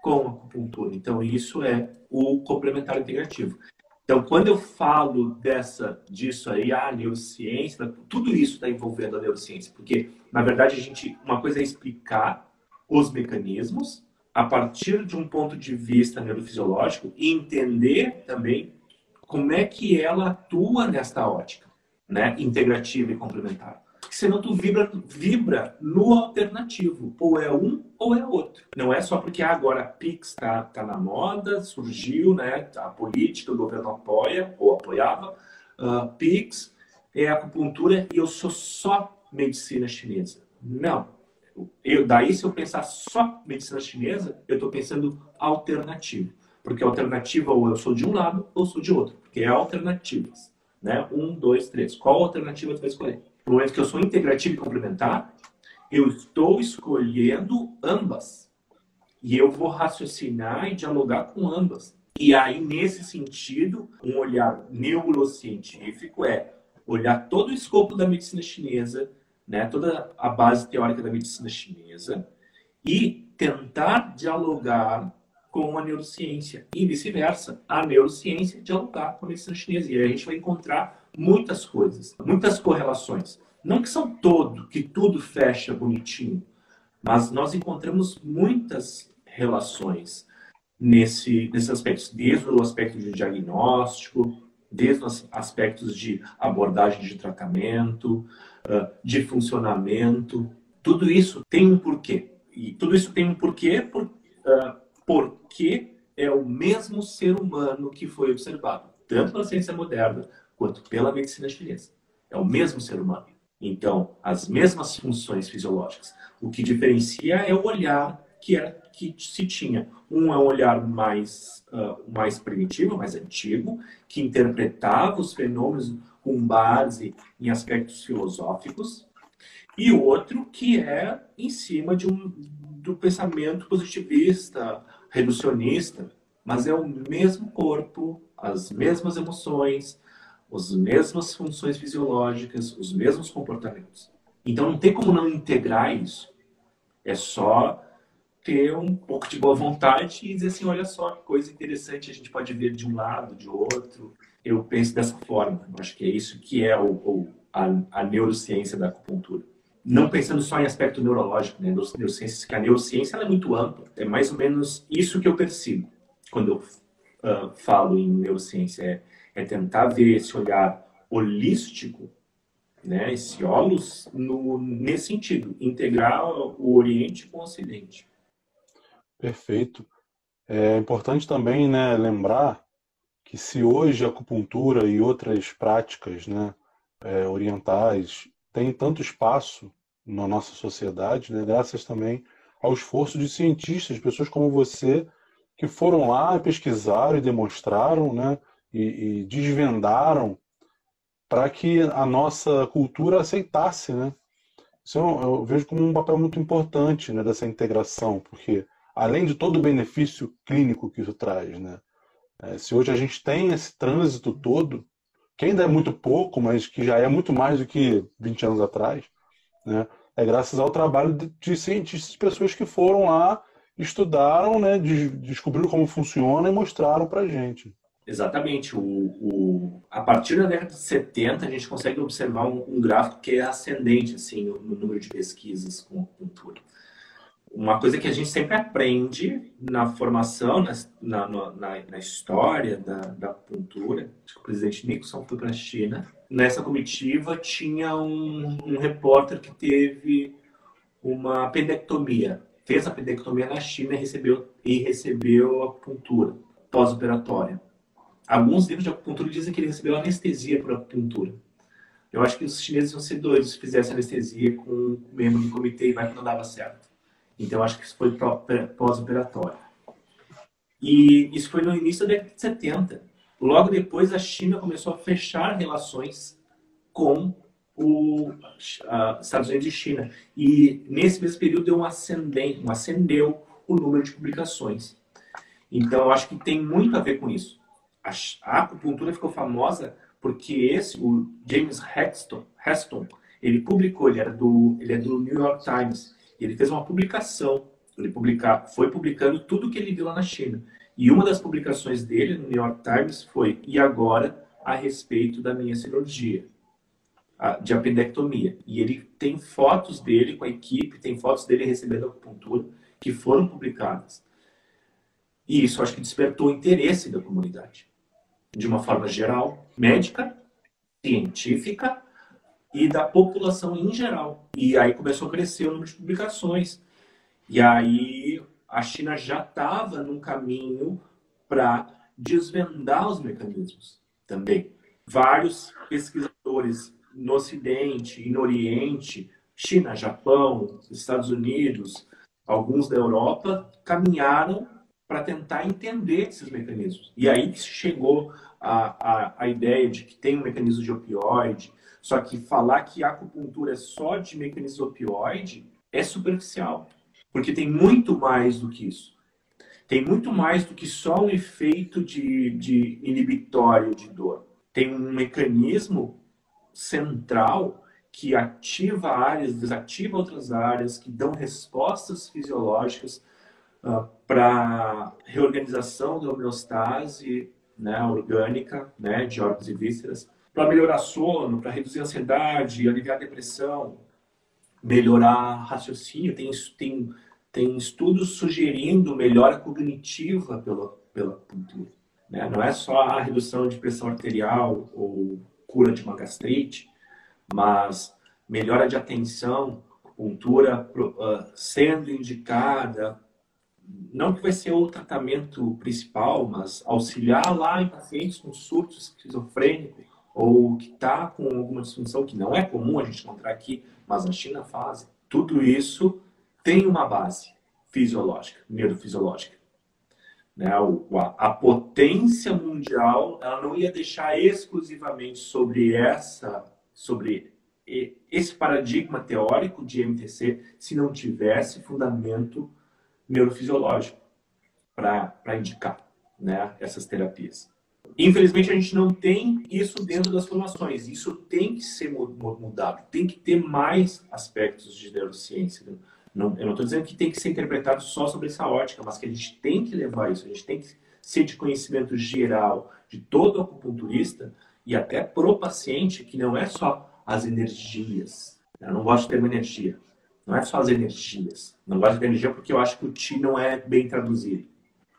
com acupuntura. Então, isso é o complementar integrativo. Então, quando eu falo dessa, disso aí, a neurociência, tudo isso está envolvendo a neurociência, porque, na verdade, a gente, uma coisa é explicar os mecanismos a partir de um ponto de vista neurofisiológico e entender também como é que ela atua nesta ótica, né, integrativa e complementar senão tu vibra, vibra no alternativo. Ou é um ou é outro. Não é só porque agora a Pix está tá na moda, surgiu, né? A política, o governo apoia ou apoiava. Uh, Pix é acupuntura e eu sou só medicina chinesa. Não. Eu, daí, se eu pensar só medicina chinesa, eu estou pensando alternativo. Porque alternativa ou eu sou de um lado ou sou de outro. Porque é alternativas. Né? Um, dois, três. Qual alternativa tu vai escolher? No momento que eu sou integrativo e complementar, eu estou escolhendo ambas. E eu vou raciocinar e dialogar com ambas. E aí, nesse sentido, um olhar neurocientífico é olhar todo o escopo da medicina chinesa, né, toda a base teórica da medicina chinesa, e tentar dialogar com a neurociência e vice-versa, a neurociência dialogar com a medicina chinesa. E aí a gente vai encontrar muitas coisas, muitas correlações. Não que são todo, que tudo fecha bonitinho, mas nós encontramos muitas relações nesse, nesses aspectos, desde o aspecto de diagnóstico, desde os aspectos de abordagem de tratamento, de funcionamento. Tudo isso tem um porquê. E tudo isso tem um porquê por, porque é o mesmo ser humano que foi observado, tanto pela ciência moderna quanto pela medicina chinesa. É o mesmo ser humano. Então, as mesmas funções fisiológicas. O que diferencia é o olhar que, era, que se tinha. Um é um olhar mais, uh, mais primitivo, mais antigo, que interpretava os fenômenos com base em aspectos filosóficos, e outro que é em cima de um, do pensamento positivista, reducionista, mas é o mesmo corpo, as mesmas emoções, as mesmas funções fisiológicas, os mesmos comportamentos. Então não tem como não integrar isso. É só ter um pouco de boa vontade e dizer assim, olha só que coisa interessante a gente pode ver de um lado, de outro. Eu penso dessa forma. Eu acho que é isso que é o, o a, a, neurociência da acupuntura. Não pensando só em aspecto neurológico, né? Que a neurociência é muito ampla. É mais ou menos isso que eu percebo quando eu uh, falo em neurociência. É é tentar ver esse olhar holístico, né, esse olhos, no, nesse sentido, integrar o Oriente com o Ocidente. Perfeito. É importante também né, lembrar que se hoje a acupuntura e outras práticas né, é, orientais têm tanto espaço na nossa sociedade, né, graças também ao esforço de cientistas, pessoas como você, que foram lá, pesquisaram e demonstraram né, e, e desvendaram para que a nossa cultura aceitasse, né? Isso eu, eu, vejo como um papel muito importante né, dessa integração, porque além de todo o benefício clínico que isso traz, né? É, se hoje a gente tem esse trânsito todo, que ainda é muito pouco, mas que já é muito mais do que 20 anos atrás, né? É graças ao trabalho de, cientistas, pessoas que foram lá, estudaram, né, de, descobriram como funciona e mostraram para gente. Exatamente. O, o, a partir da década de 70, a gente consegue observar um, um gráfico que é ascendente assim, no, no, número de pesquisas com cultura. Uma coisa que a gente sempre aprende na formação, na, na, na, na história da, da acupuntura, acho que o presidente Nixon foi para a China. Nessa comitiva tinha um, um repórter que teve uma pedectomia. Fez a pedectomia na China e recebeu, e recebeu acupuntura pós-operatória. Alguns livros de acupuntura dizem que ele recebeu anestesia por acupuntura. Eu acho que os chineses iam ser doidos se fizesse anestesia com um membro do comitê e vai que não dava certo. Então, eu acho que isso foi pós-operatório. E isso foi no início da década de 70. Logo depois, a China começou a fechar relações com os Estados Unidos e China. E nesse mesmo período deu um ascendente, um ascendeu o número de publicações. Então, eu acho que tem muito a ver com isso a, acupuntura ficou famosa porque esse, o James Heston, Heston ele publicou, ele, era do, ele é do New York Times, ele fez uma publicação, ele publicar, foi publicando tudo que ele viu lá na China. E uma das publicações dele no New York Times foi E agora a respeito da minha cirurgia de apendectomia. E ele tem fotos dele com a equipe, tem fotos dele recebendo acupuntura que foram publicadas. E isso acho que despertou o interesse da comunidade de uma forma geral, médica, científica e da população em geral. E aí começou a crescer o número de publicações. E aí a China já estava num caminho para desvendar os mecanismos também. Vários pesquisadores no Ocidente e no Oriente China, Japão, Estados Unidos, alguns da Europa caminharam para tentar entender esses mecanismos. E aí que chegou a, a, a ideia de que tem um mecanismo de opioide, só que falar que a acupuntura é só de mecanismo opioide é superficial, porque tem muito mais do que isso. Tem muito mais do que só um efeito de, de inibitório de dor. Tem um mecanismo central que ativa áreas, desativa outras áreas, que dão respostas fisiológicas uh, para reorganização da homeostase né, orgânica né, de órgãos e vísceras, para melhorar sono, para reduzir a ansiedade, aliviar a depressão, melhorar raciocínio. Tem, tem, tem estudos sugerindo melhora cognitiva pela, pela acupuntura. Né? Não é só a redução de pressão arterial ou cura de uma gastrite, mas melhora de atenção, acupuntura uh, sendo indicada não que vai ser o tratamento principal, mas auxiliar lá em pacientes com surto esquizofrênico ou que está com alguma disfunção que não é comum a gente encontrar aqui, mas na China fazem. Tudo isso tem uma base fisiológica, neurofisiológica. Né? A potência mundial ela não ia deixar exclusivamente sobre essa, sobre esse paradigma teórico de MTC se não tivesse fundamento neurofisiológico para indicar né, essas terapias. Infelizmente, a gente não tem isso dentro das formações. Isso tem que ser mudado. Tem que ter mais aspectos de neurociência. Não, eu não estou dizendo que tem que ser interpretado só sobre essa ótica, mas que a gente tem que levar isso. A gente tem que ser de conhecimento geral de todo acupunturista e até pro paciente, que não é só as energias. Eu não gosto do termo energia. Não é só as energias. Não gosto de energia porque eu acho que o Ti não é bem traduzido.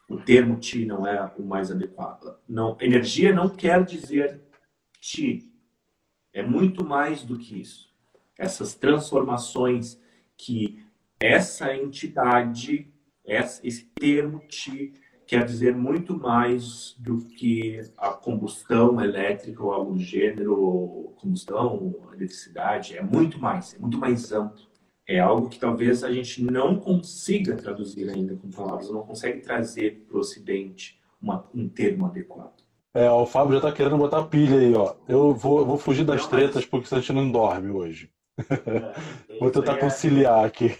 O termo Ti não é o mais adequado. Não, energia não quer dizer Ti. É muito mais do que isso. Essas transformações que essa entidade, esse termo Ti, quer dizer muito mais do que a combustão elétrica ou algo do gênero, combustão, eletricidade. É muito mais, é muito mais amplo é algo que talvez a gente não consiga traduzir ainda com palavras, não consegue trazer para o Ocidente uma, um termo adequado. É, o Fábio já está querendo botar pilha aí, ó. Eu vou, eu vou fugir das tretas porque a gente não dorme hoje. É, vou tentar é conciliar aqui.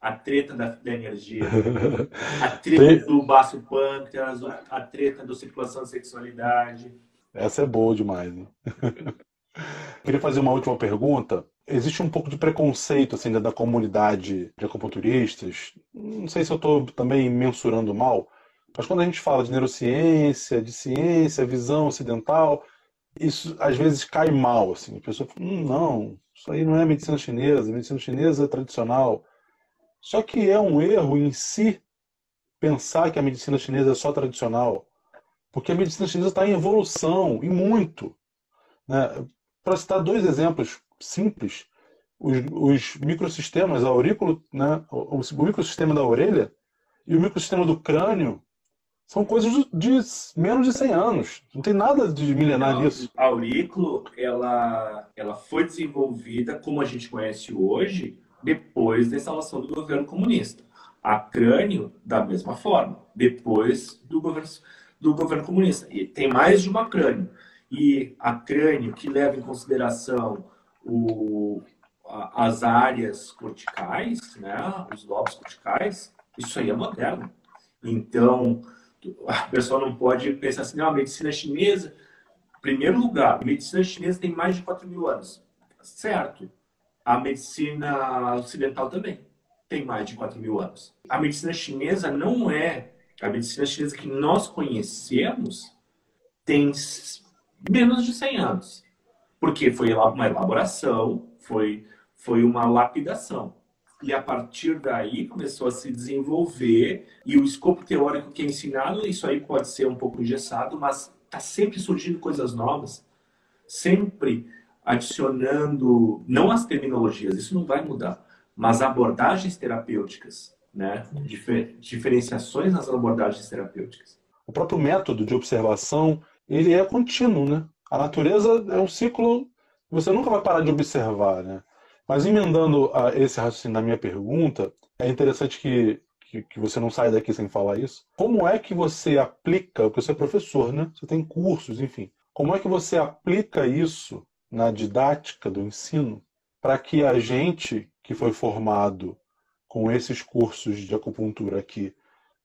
A treta da, da energia, [LAUGHS] a treta do baço pâncreas, a treta da circulação da sexualidade. Essa é boa demais. Hein? [LAUGHS] Queria fazer uma última pergunta existe um pouco de preconceito assim da comunidade de acupunturistas. Não sei se eu estou também mensurando mal, mas quando a gente fala de neurociência, de ciência, visão ocidental, isso às vezes cai mal assim. A pessoa fala, hum, não, isso aí não é medicina chinesa, medicina chinesa é tradicional. Só que é um erro em si pensar que a medicina chinesa é só tradicional, porque a medicina chinesa está em evolução e muito. Né? Para citar dois exemplos simples, os, os microsistemas, a aurículo, né, o, o microsistema da orelha e o microsistema do crânio são coisas de menos de 100 anos. Não tem nada de milenar nisso. A aurículo, ela, ela foi desenvolvida como a gente conhece hoje depois da instalação do governo comunista. A crânio, da mesma forma, depois do governo, do governo comunista. E tem mais de uma crânio. E a crânio, que leva em consideração o, as áreas corticais, né, os lobos corticais, isso aí é moderno. Então, a pessoa não pode pensar assim, não, a medicina chinesa, em primeiro lugar, a medicina chinesa tem mais de 4 mil anos. Certo. A medicina ocidental também tem mais de 4 mil anos. A medicina chinesa não é, a medicina chinesa que nós conhecemos tem menos de 100 anos. Porque foi uma elaboração, foi, foi uma lapidação. E a partir daí começou a se desenvolver, e o escopo teórico que é ensinado, isso aí pode ser um pouco engessado, mas está sempre surgindo coisas novas, sempre adicionando, não as terminologias, isso não vai mudar, mas abordagens terapêuticas, né? Difer diferenciações nas abordagens terapêuticas. O próprio método de observação, ele é contínuo, né? A natureza é um ciclo que você nunca vai parar de observar, né? Mas emendando a esse raciocínio na minha pergunta, é interessante que, que, que, você não saia daqui sem falar isso. Como é que você aplica, porque você é professor, né? Você tem cursos, enfim. Como é que você aplica isso na didática do ensino para que a gente que foi formado com esses cursos de acupuntura aqui,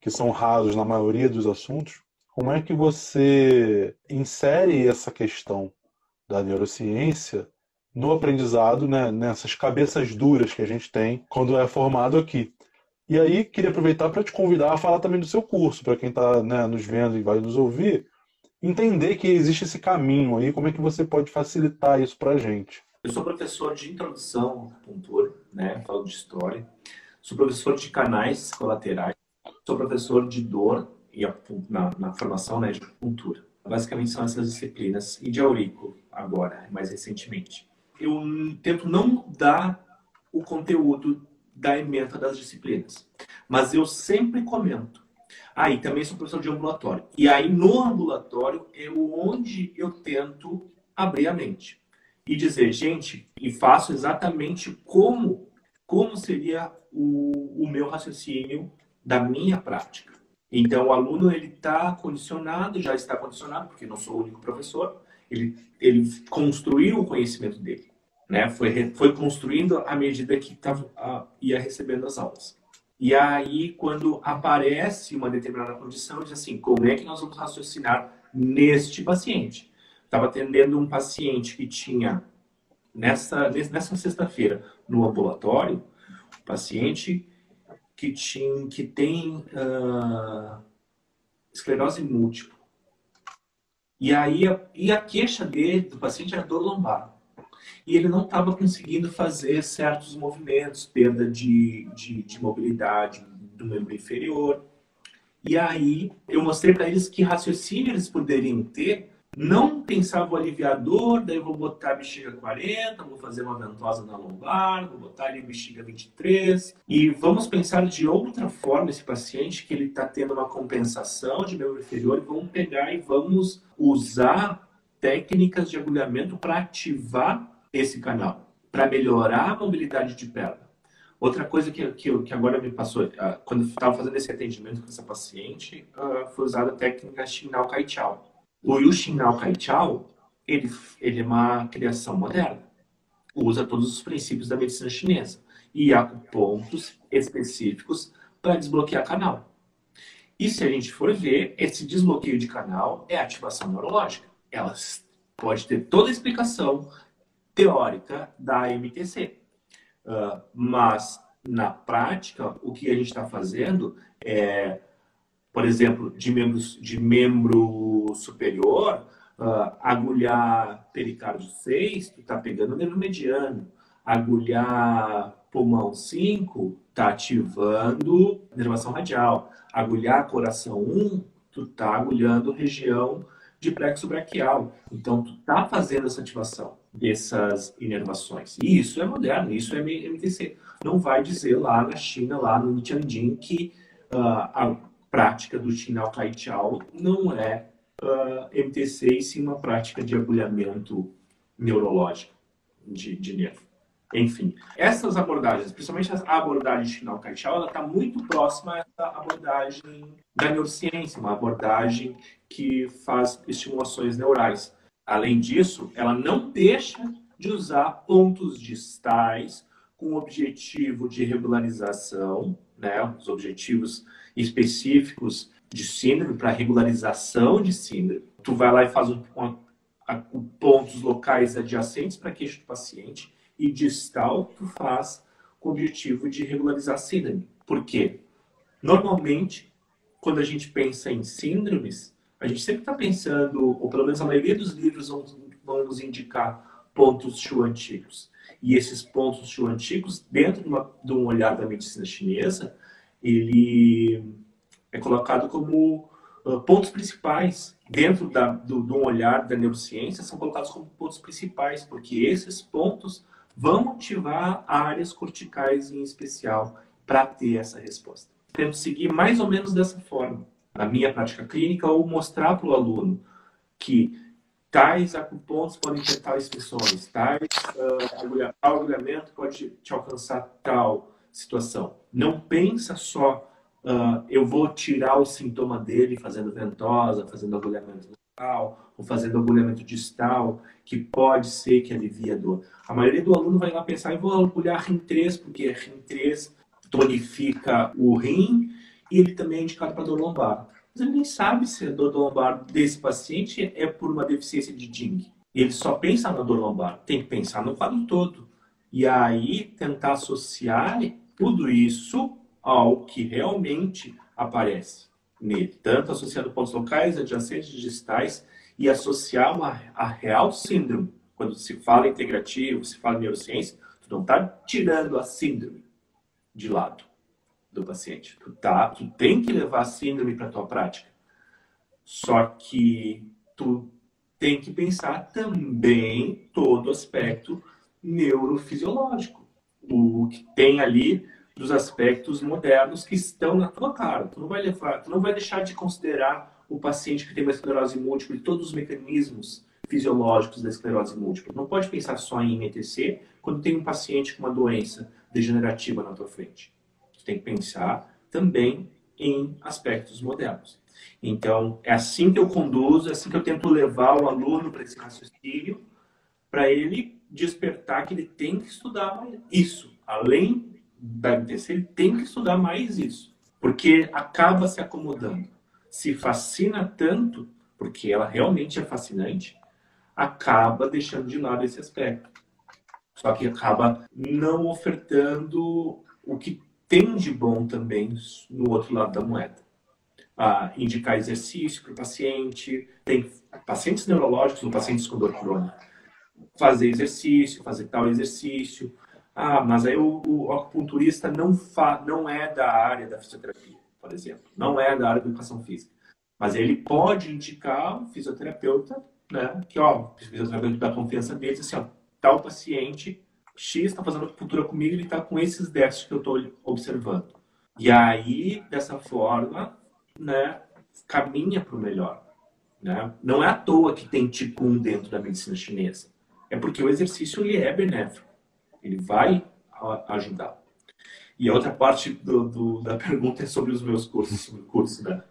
que são rasos na maioria dos assuntos, como é que você insere essa questão da neurociência no aprendizado, né, nessas cabeças duras que a gente tem quando é formado aqui? E aí, queria aproveitar para te convidar a falar também do seu curso, para quem está né, nos vendo e vai nos ouvir, entender que existe esse caminho aí, como é que você pode facilitar isso para a gente? Eu sou professor de introdução acupuntura, né? Falo de história. Sou professor de canais colaterais. Sou professor de dor e na, na formação né, de acupuntura. Basicamente são essas disciplinas. E de aurículo, agora, mais recentemente. Eu tento não dar o conteúdo da ementa das disciplinas. Mas eu sempre comento ah, e também sou professor de ambulatório. E aí, no ambulatório, é onde eu tento abrir a mente. E dizer, gente, e faço exatamente como, como seria o, o meu raciocínio da minha prática. Então, o aluno ele está condicionado, já está condicionado, porque não sou o único professor, ele, ele construiu o conhecimento dele. Né? Foi, foi construindo à medida que tava, a, ia recebendo as aulas. E aí, quando aparece uma determinada condição, diz assim: como é que nós vamos raciocinar neste paciente? Estava atendendo um paciente que tinha, nessa, nessa sexta-feira, no ambulatório, um paciente que, tinha, que tem uh, esclerose múltipla. E aí, a, e a queixa dele, do paciente, era dor lombar e ele não estava conseguindo fazer certos movimentos, perda de, de, de mobilidade do membro inferior. E aí eu mostrei para eles que raciocínio eles poderiam ter. Não pensava o aliviador, daí eu vou botar bexiga 40, vou fazer uma ventosa na lombar, vou botar ali a bexiga 23. E vamos pensar de outra forma esse paciente que ele está tendo uma compensação de membro inferior e vamos pegar e vamos usar técnicas de agulhamento para ativar esse canal, para melhorar a mobilidade de perna. Outra coisa que, que, que agora me passou, uh, quando estava fazendo esse atendimento com essa paciente, uh, foi usada a técnica Shinao Kai Chao. O Yu Shinao Kai Chao, ele, ele é uma criação moderna. Usa todos os princípios da medicina chinesa e há pontos específicos para desbloquear canal. E se a gente for ver, esse desbloqueio de canal é ativação neurológica. Ela pode ter toda a explicação teórica da MTC. Uh, ah, mas, na prática, o que a gente está fazendo é, por exemplo, de, membros, de membro superior, uh, agulhar pericárdio 6, tu está pegando o nervo mediano. Agulhar pulmão 5, está ativando nervação radial. Agulhar coração 1, tu está agulhando região de plexo braquial. Então, tu está fazendo essa ativação dessas inervações. E isso é moderno, isso é MTC. Não vai dizer lá na China, lá no Tianjin, que uh, a prática do Chinao Kai não é uh, ah, MTC, e sim uma prática de agulhamento neurológico de, de nervo. Enfim, essas abordagens, principalmente a abordagem Chinao Kai Chao, ela está muito próxima essa abordagem da neurociência, uma abordagem que faz estimulações neurais. Além disso, ela não deixa de usar pontos distais com o objetivo de regularização, né, os objetivos específicos de síndrome para regularização de síndrome. Tu vai lá e faz um, pontos locais adjacentes para queixo do paciente e distal tu faz com o objetivo de regularizar a síndrome. Por quê? Normalmente, quando a gente pensa em síndromes, a gente sempre está pensando, ou pelo menos a maioria dos livros vão, vão nos indicar pontos Shu antigos. E esses pontos Shu antigos, dentro de, uma, de, um olhar da medicina chinesa, ele é colocado como uh, pontos principais. Dentro da, do, um olhar da neurociência, são colocados como pontos principais, porque esses pontos vão ativar áreas corticais em especial para ter essa resposta. Tento seguir mais ou menos dessa forma na minha prática clínica ou mostrar para o aluno que tais acupontos podem ter tais funções, tais uh, agulhamento pode te alcançar tal situação. Não pensa só, uh, eu vou tirar o sintoma dele fazendo ventosa, fazendo agulhamento local, ou fazendo agulhamento distal, que pode ser que alivie a dor. A maioria do aluno vai lá pensar, eu vou agulhar rim 3, porque rim 3 tonifica o rim e ele também é indicado para dor lombar. Mas ele nem sabe se a dor lombar desse paciente é por uma deficiência de DING. Ele só pensa na dor lombar, tem que pensar no quadro todo. E aí tentar associar tudo isso ao que realmente aparece nele, tanto associado a pontos locais, adjacentes, distais, e associar uma, a real síndrome. Quando se fala integrativo, se fala neurociência, tu não está tirando a síndrome de lado do paciente. Tu, tá, tu tem que levar a síndrome para tua prática. Só que tu tem que pensar também todo o aspecto neurofisiológico. O que tem ali dos aspectos modernos que estão na tua cara. Tu não vai levar, tu não vai deixar de considerar o paciente que tem uma esclerose múltipla e todos os mecanismos fisiológicos da esclerose múltipla. Não pode pensar só em MTC quando tem um paciente com uma doença degenerativa na tua frente. Tu tem que pensar também em aspectos modernos. Então, é assim que eu conduzo, é assim que eu tento levar o aluno para esse raciocínio, para ele despertar que ele tem que estudar isso. Além da MTC, ele tem que estudar mais isso. Porque acaba se acomodando. Se fascina tanto, porque ela realmente é fascinante, acaba deixando de lado esse aspecto. Só que acaba não ofertando o que tem de bom também no outro lado da moeda. Ah, indicar exercício para o paciente, tem pacientes neurológicos ou pacientes com dor crônica. Fazer exercício, fazer tal exercício. Ah, mas aí o, o acupunturista não, fa, não é da área da fisioterapia, por exemplo. Não é da área da educação física. Mas ele pode indicar um fisioterapeuta, né? Que, ó, o fisioterapeuta da confiança dele, assim, ó, tal paciente X está fazendo acupuntura comigo, ele está com esses déficits que eu estou observando. E aí, dessa forma, né, caminha para o melhor. Né? Não é à toa que tem 1 dentro da medicina chinesa. É porque o exercício ele é benéfico. Ele vai ajudar. E a outra parte do, do, da [LAUGHS] pergunta é sobre os meus cursos. Sobre o curso, né?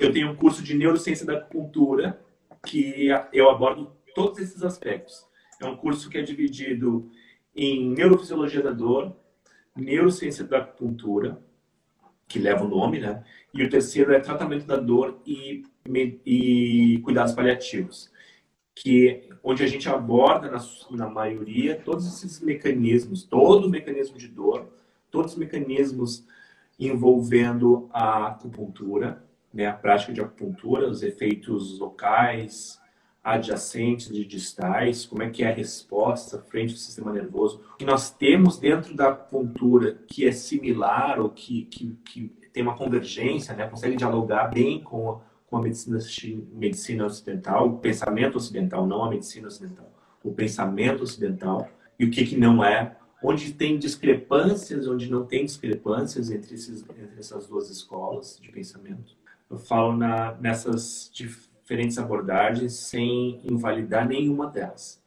Eu tenho um curso de neurociência da acupuntura que eu abordo todos esses aspectos. É um curso que é dividido em neurofisiologia da dor, neurociência da acupuntura, que leva o nome, né? E o terceiro é tratamento da dor e, e cuidados paliativos, que onde a gente aborda na, na maioria todos esses mecanismos, todo o mecanismo de dor, todos os mecanismos envolvendo a acupuntura, né, a prática de acupuntura, os efeitos locais, adjacentes e distais, como é que é a resposta frente ao sistema nervoso. O que nós temos dentro da acupuntura que é similar ou que, que, que tem uma convergência, né, consegue dialogar bem com com a medicina, medicina ocidental, o pensamento ocidental, não a medicina ocidental, o pensamento ocidental e o que, que não é, onde tem discrepâncias, onde não tem discrepâncias entre, esses, entre essas duas escolas de pensamento. Eu falo na, nessas diferentes abordagens sem invalidar nenhuma delas,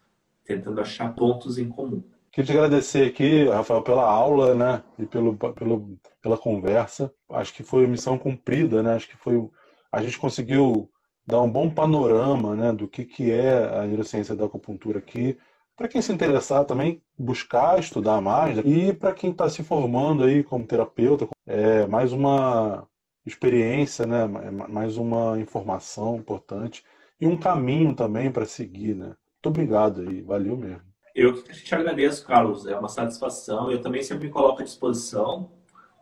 tentando achar pontos em comum. Queria te agradecer aqui, Rafael, pela aula, né, e pelo, pelo, pela conversa. Acho que foi missão cumprida, né? Acho que foi a gente conseguiu dar um bom panorama, né, do que que é a neurociência da acupuntura aqui. Para quem se interessar também buscar estudar mais e para quem está se formando aí como terapeuta, é mais uma experiência, né? mais uma informação importante e um caminho também para seguir. Né? Muito obrigado aí, valeu mesmo. Eu te agradeço, Carlos, é uma satisfação. Eu também sempre me coloco à disposição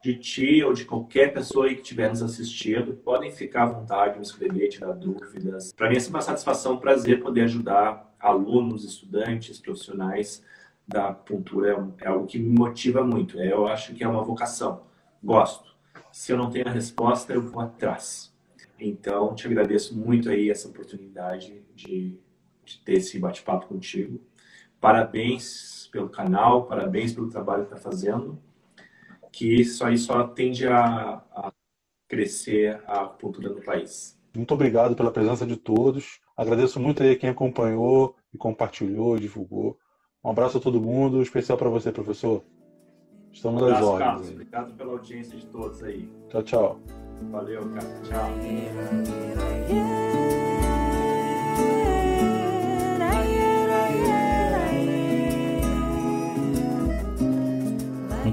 de ti ou de qualquer pessoa aí que estiver nos assistindo. Podem ficar à vontade, me escrever, tirar dúvidas. Para mim é sempre uma satisfação, um prazer poder ajudar alunos, estudantes, profissionais da acupuntura. É, é algo que me motiva muito. Eu acho que é uma vocação. Gosto se eu não tenho a resposta, eu vou atrás. Então, te agradeço muito aí essa oportunidade de, de ter esse bate-papo contigo. Parabéns pelo canal, parabéns pelo trabalho que está fazendo, que isso aí só tende a, a crescer a cultura no país. Muito obrigado pela presença de todos. Agradeço muito aí quem acompanhou e compartilhou, divulgou. Um abraço a todo mundo, especial para você, professor. Estamos um às ordens. Carlos. Obrigado pela audiência de todos aí. Tchau, tchau. Valeu, cara. Tchau.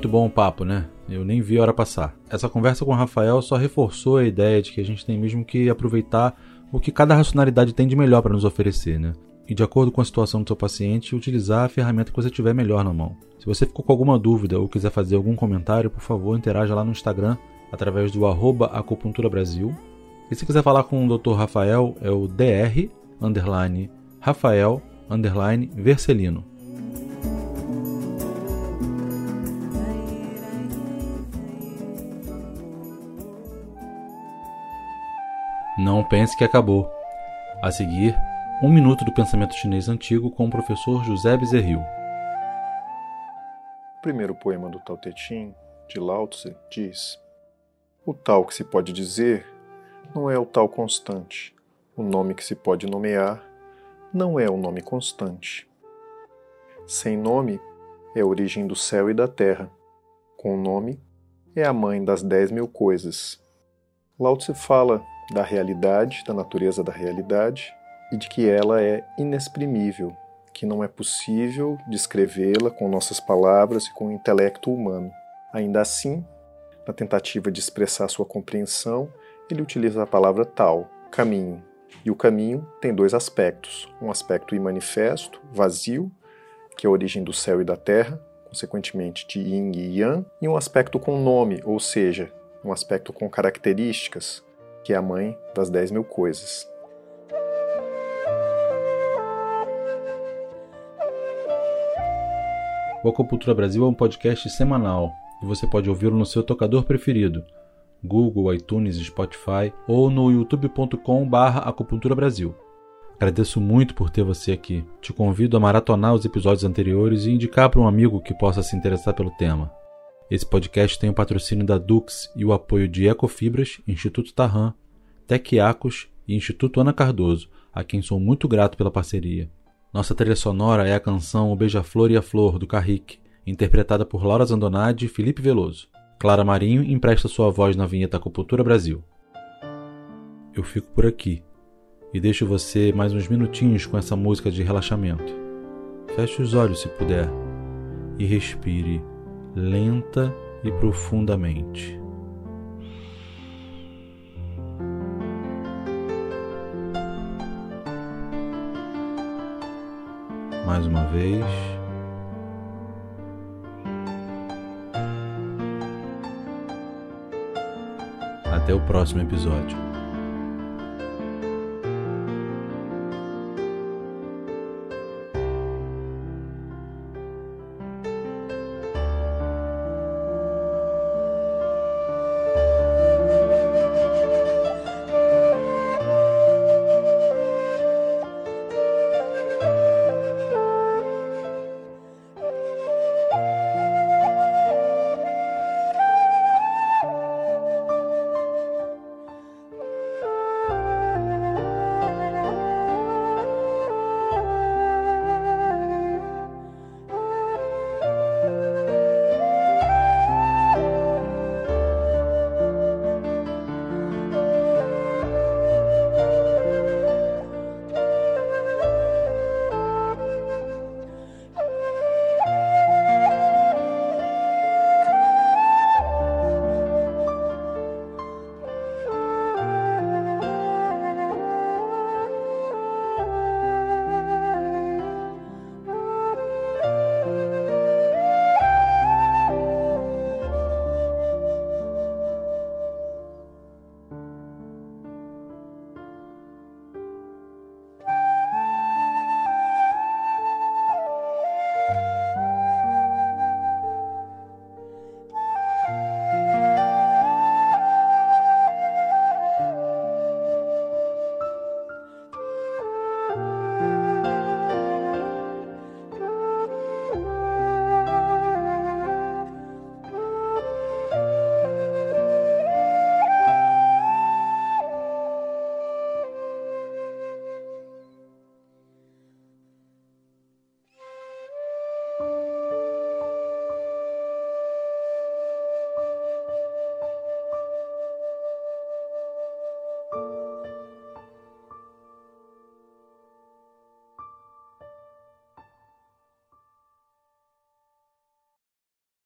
Muito bom o papo, né? Eu nem vi a hora passar. Essa conversa com o Rafael só reforçou a ideia de que a gente tem mesmo que aproveitar o que cada racionalidade tem de melhor para nos oferecer, né? E de acordo com a situação do seu paciente, utilizar a ferramenta que você tiver melhor na mão. Se você ficou com alguma dúvida ou quiser fazer algum comentário, por favor, interaja lá no Instagram através do arroba acupuntura Brasil. E se quiser falar com o Dr. Rafael, é o dr Rafael Vercelino. Não pense que acabou. A seguir, um minuto do pensamento chinês antigo com o professor José Bezerril. O primeiro poema do Tao Te Ching, de Lao Tse, diz: O tal que se pode dizer não é o tal constante. O nome que se pode nomear não é o nome constante. Sem nome é a origem do céu e da terra. Com nome é a mãe das dez mil coisas. Lao Tse fala da realidade, da natureza da realidade e de que ela é inexprimível, que não é possível descrevê-la com nossas palavras e com o intelecto humano. Ainda assim, na tentativa de expressar sua compreensão, ele utiliza a palavra tal, caminho. E o caminho tem dois aspectos: um aspecto imanifesto, vazio, que é a origem do céu e da terra, consequentemente de yin e yang, e um aspecto com nome, ou seja, um aspecto com características, que é a mãe das 10 mil coisas. O Acupuntura Brasil é um podcast semanal e você pode ouvi-lo no seu tocador preferido, Google, iTunes, Spotify ou no youtube.com/barra Acupuntura Brasil. Agradeço muito por ter você aqui. Te convido a maratonar os episódios anteriores e indicar para um amigo que possa se interessar pelo tema. Esse podcast tem o patrocínio da Dux e o apoio de Ecofibras, Instituto Tarran, Tequiacos e Instituto Ana Cardoso, a quem sou muito grato pela parceria. Nossa trilha sonora é a canção O Beija-Flor e a Flor, do Carrique, interpretada por Laura Zandonade e Felipe Veloso. Clara Marinho empresta sua voz na vinheta Acupuntura Brasil. Eu fico por aqui e deixo você mais uns minutinhos com essa música de relaxamento. Feche os olhos se puder e respire lenta e profundamente. Mais uma vez. Até o próximo episódio.